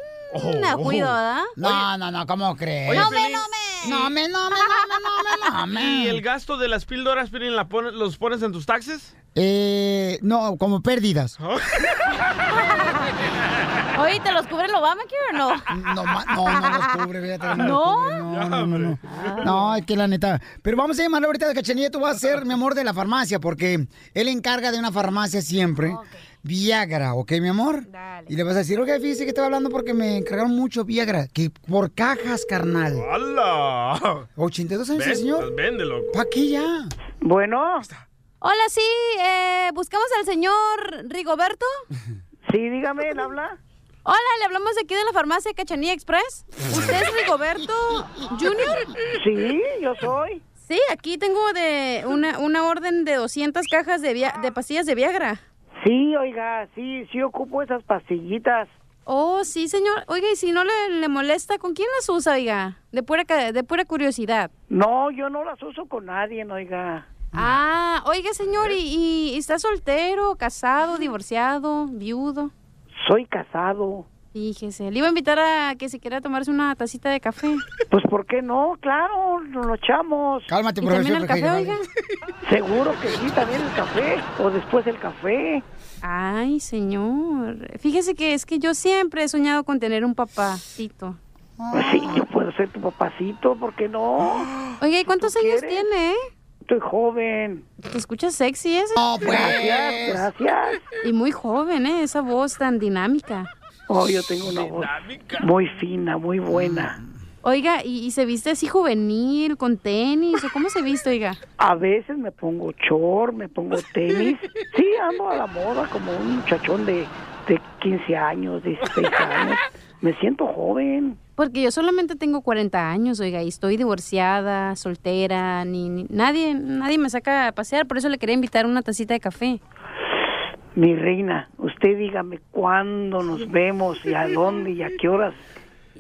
a cuido, ¿verdad? No, no, no, ¿cómo crees? Oye, no me, no me. No me, no me, no me, no me, no ¿Y el gasto de las píldoras, Piolín, la pone- los pones en tus taxes? Eh, no, como pérdidas. Oye, ¿te los cubre el Obamacare o no? No, no, no los cubre, fíjate. ¿No? no, no, no, no. No, es que la neta. Pero vamos a llamarle ahorita de cachanilla. Tú vas a ser mi amor de la farmacia, porque él encarga de una farmacia siempre. Viagra, ¿ok, mi amor? Y le vas a decir, oye, fíjese que estaba hablando porque me encargaron mucho Viagra. Que por cajas, carnal. ¡Hala! 82 años, Ven, señor. pues véndelo. ¿Para qué ya? Bueno. Hola, sí, eh, buscamos al señor Rigoberto. Sí, dígame, ¿él habla? Hola, le hablamos aquí de la farmacia Cachanilla Express. ¿Usted es Rigoberto Junior? Sí, yo soy. Sí, aquí tengo de una, una orden de 200 cajas de, via- de pastillas de Viagra. Sí, oiga, sí, sí ocupo esas pastillitas. Oh, sí, señor. Oiga, y si no le, le molesta, ¿con quién las usa, oiga? De pura, de pura curiosidad. No, yo no las uso con nadie, oiga. Ah, oiga, señor, ¿y, y está soltero, casado, divorciado, viudo? Soy casado. Fíjese, le iba a invitar a que se quiera tomarse una tacita de café. Pues, ¿por qué no? Claro, nos lo echamos. Cálmate, ¿Y también el café, oiga? Seguro que sí, también el café. O después el café. Ay, señor. Fíjese que es que yo siempre he soñado con tener un papacito. Pues sí, yo puedo ser tu papacito, ¿por qué no? Oiga, ¿y cuántos ¿Tú años quieres? tiene? Estoy joven. Te escuchas sexy ese. No, pues. Gracias, gracias. Y muy joven, ¿eh? Esa voz tan dinámica. Oh, yo tengo una voz muy fina, muy buena. Oiga, ¿y, y se viste así juvenil, con tenis? ¿O cómo se viste, oiga? A veces me pongo short, me pongo tenis. Sí, ando a la moda como un muchachón de, de 15 años, 16 años. Me siento joven. Porque yo solamente tengo 40 años, oiga, y estoy divorciada, soltera, ni, ni- nadie, nadie me saca a pasear, por eso le quería invitar una tacita de café. Mi reina, usted dígame cuándo nos vemos y a dónde y a qué horas.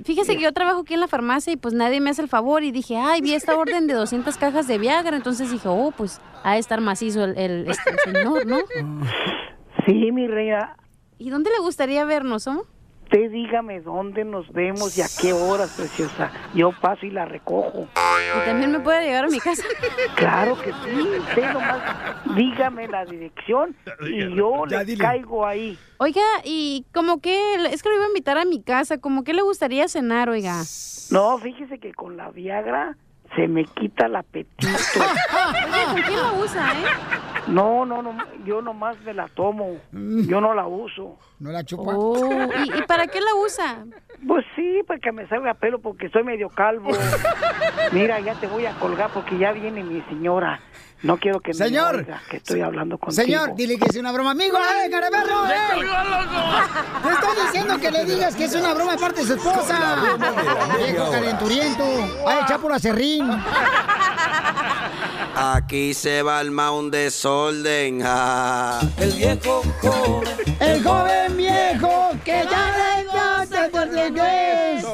Fíjese que yo trabajo aquí en la farmacia y pues nadie me hace el favor y dije, ay, vi esta orden de 200 cajas de Viagra, entonces dije, oh, pues ha de estar macizo el, el- este, el señor, ¿no? Sí, mi reina, ¿Y dónde le gustaría vernos, oh? Usted dígame dónde nos vemos y a qué horas, preciosa. Yo paso y la recojo. Y también me puede llegar a mi casa. Claro que sí, usted nomás dígame la dirección y yo le caigo ahí. Oiga, y como que, es que lo iba a invitar a mi casa, como que le gustaría cenar, oiga. No, fíjese que con la Viagra se me quita el apetito. Oye, ¿con quién la usa, eh? No, no, no, yo nomás me la tomo. Yo no la uso. ¿No la chupa? Oh, ¿y, y para qué la usa? Pues sí, para que me salga pelo porque soy medio calvo. Mira, ya te voy a colgar porque ya viene mi señora. No quiero que Señor. me oiga que estoy hablando contigo. Señor, dile que es una broma. Amigo, ¡eh, caraperro! ¡Me ¡eh! Te estoy diciendo que le digas que es una broma de parte de su esposa. La la Viejo calenturiento. Ay, echar por acerrín. Aquí se va el un desorden. ah. El viejo joven. El joven viejo que ya le por es.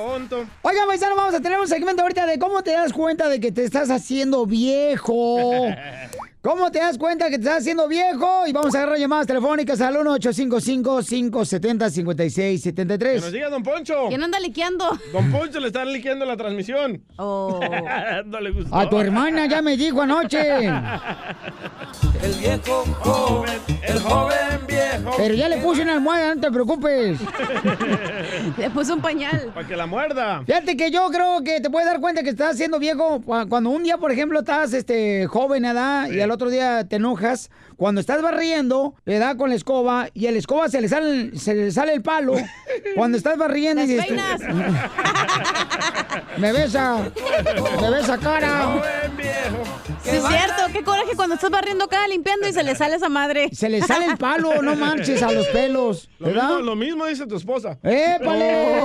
Oigan, paisano, vamos a tener un segmento ahorita de cómo te das cuenta de que te estás haciendo viejo. Yeah. ¿Cómo te das cuenta que te estás haciendo viejo? Y vamos a agarrar llamadas telefónicas al 1-855-570-5673. Que nos diga Don Poncho. ¿Quién anda liqueando? Don Poncho le están liqueando la transmisión. Oh. no le gustó. A tu hermana ya me dijo anoche. El viejo joven. El joven viejo. Pero ya le puse una almohada, no te preocupes. Le puse un pañal. Para que la muerda. Fíjate que yo creo que te puedes dar cuenta que estás haciendo viejo cu- cuando un día, por ejemplo, estás este, joven, ¿verdad? Y al otro día te enojas. Cuando estás barriendo, le da con la escoba y a la escoba se le sale, se le sale el palo. Cuando estás barriendo y dices, Despeinas. me besa, me besa cara. Sí, es cierto. Qué coraje cuando estás barriendo acá, limpiando y se le sale esa madre. Se le sale el palo, no manches a los pelos. Lo ¿Verdad? mismo, lo mismo dice tu esposa. ¡Épale!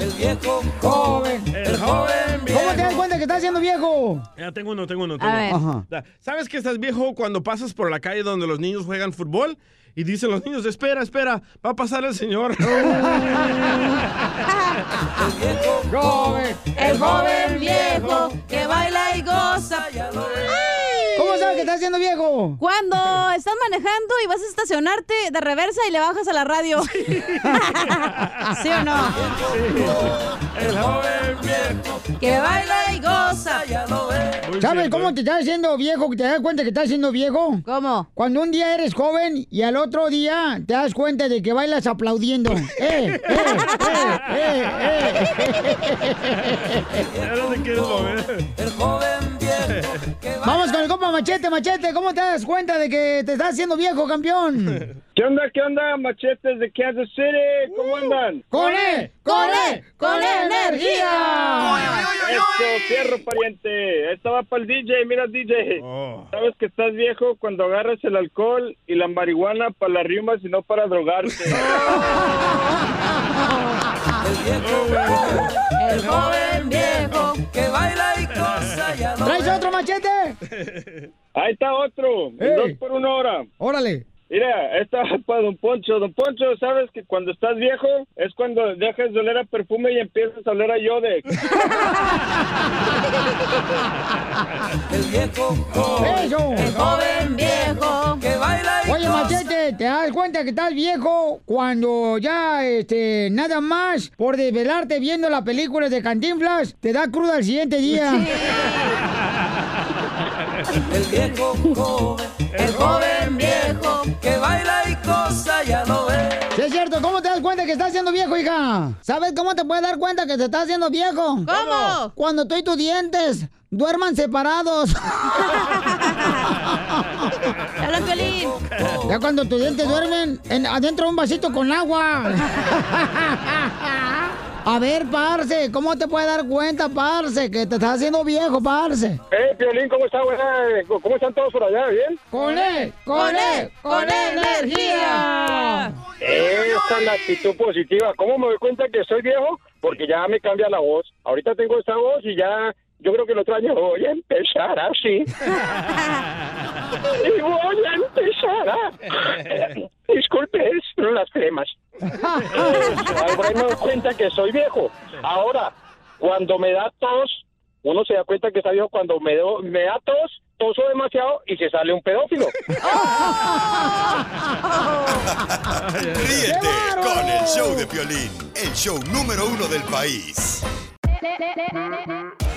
El viejo Joven. El joven viejo. ¿Cómo te das cuenta que estás haciendo viejo? Ya tengo uno, tengo uno. A tengo ver. uno. Ajá. ¿Sabes que estás viejo cuando pasas por la calle donde los niños juegan fútbol? Y dicen los niños, espera, espera, va a pasar el señor. El joven viejo que baila y goza. ¿Cómo sabes que estás haciendo viejo? Cuando estás manejando y vas a estacionarte de reversa y le bajas a la radio. ¿Sí o no? El joven viejo. Que baila y goza. ¿Sabes cómo te estás haciendo viejo? ¿Que te das cuenta que estás haciendo viejo? ¿Cómo? Cuando un día eres joven y al otro día te das cuenta de que bailas aplaudiendo. ¡Eh, eh, eh, eh, eh! Ya no te quieres mover. El joven viejo. Vamos con el compa Machete, Machete. ¿Cómo te das cuenta de que te estás haciendo viejo, campeón? ¿Qué onda, qué onda, machetes de Kansas City? ¿Cómo andan? ¡Con E! ¡Con E! ¡Con E energía! Eso, fierro, pariente. Esta va para el DJ, mira, DJ. Sabes que estás viejo cuando agarras el alcohol y la marihuana para las riumas y no para drogarte. El joven viejo que baila y goza ya lo ¿Traes otro machete? Ahí está otro, dos por una hora. Órale. Mira, esta va para Don Poncho. Don Poncho, ¿sabes que cuando estás viejo es cuando dejas de oler a perfume y empiezas a oler a Yodex? El viejo joven. ¡Eso! El joven viejo que baila y Oye. Machete, ¿te das cuenta que estás viejo cuando ya, este, nada más por desvelarte viendo las películas de Cantinflas, te da cruda al siguiente día? El viejo joven. El joven viejo que baila y goza ya lo ves. Sí, es cierto. ¿Cómo te das cuenta que estás haciendo viejo, hija? ¿Sabes cómo te puedes dar cuenta que te estás haciendo viejo? ¿Cómo? Cuando tú y tus dientes duerman separados. Habla Piolín. Ya cuando tus dientes duermen en- adentro de un vasito con agua. A ver, parce, ¿cómo te puedes dar cuenta, parce, que te estás haciendo viejo, parce? Eh, Piolín, ¿cómo está, buena? ¿Cómo están todos por allá? ¿Bien? ¡Con él! ¡Con él! ¡Con él, energía! Esa es la actitud positiva. ¿Cómo me doy cuenta que soy viejo? Porque ya me cambia la voz. Ahorita tengo esta voz y ya, yo creo que el otro año voy a empezar así. y voy a empezar a... Disculpe, son las cremas. Ahí me doy cuenta que soy viejo. Ahora, cuando me da tos, uno se da cuenta que está viejo cuando me, do- me da tos, toso demasiado y se sale un pedófilo. Ríete con el show de Piolín, el show número uno del país.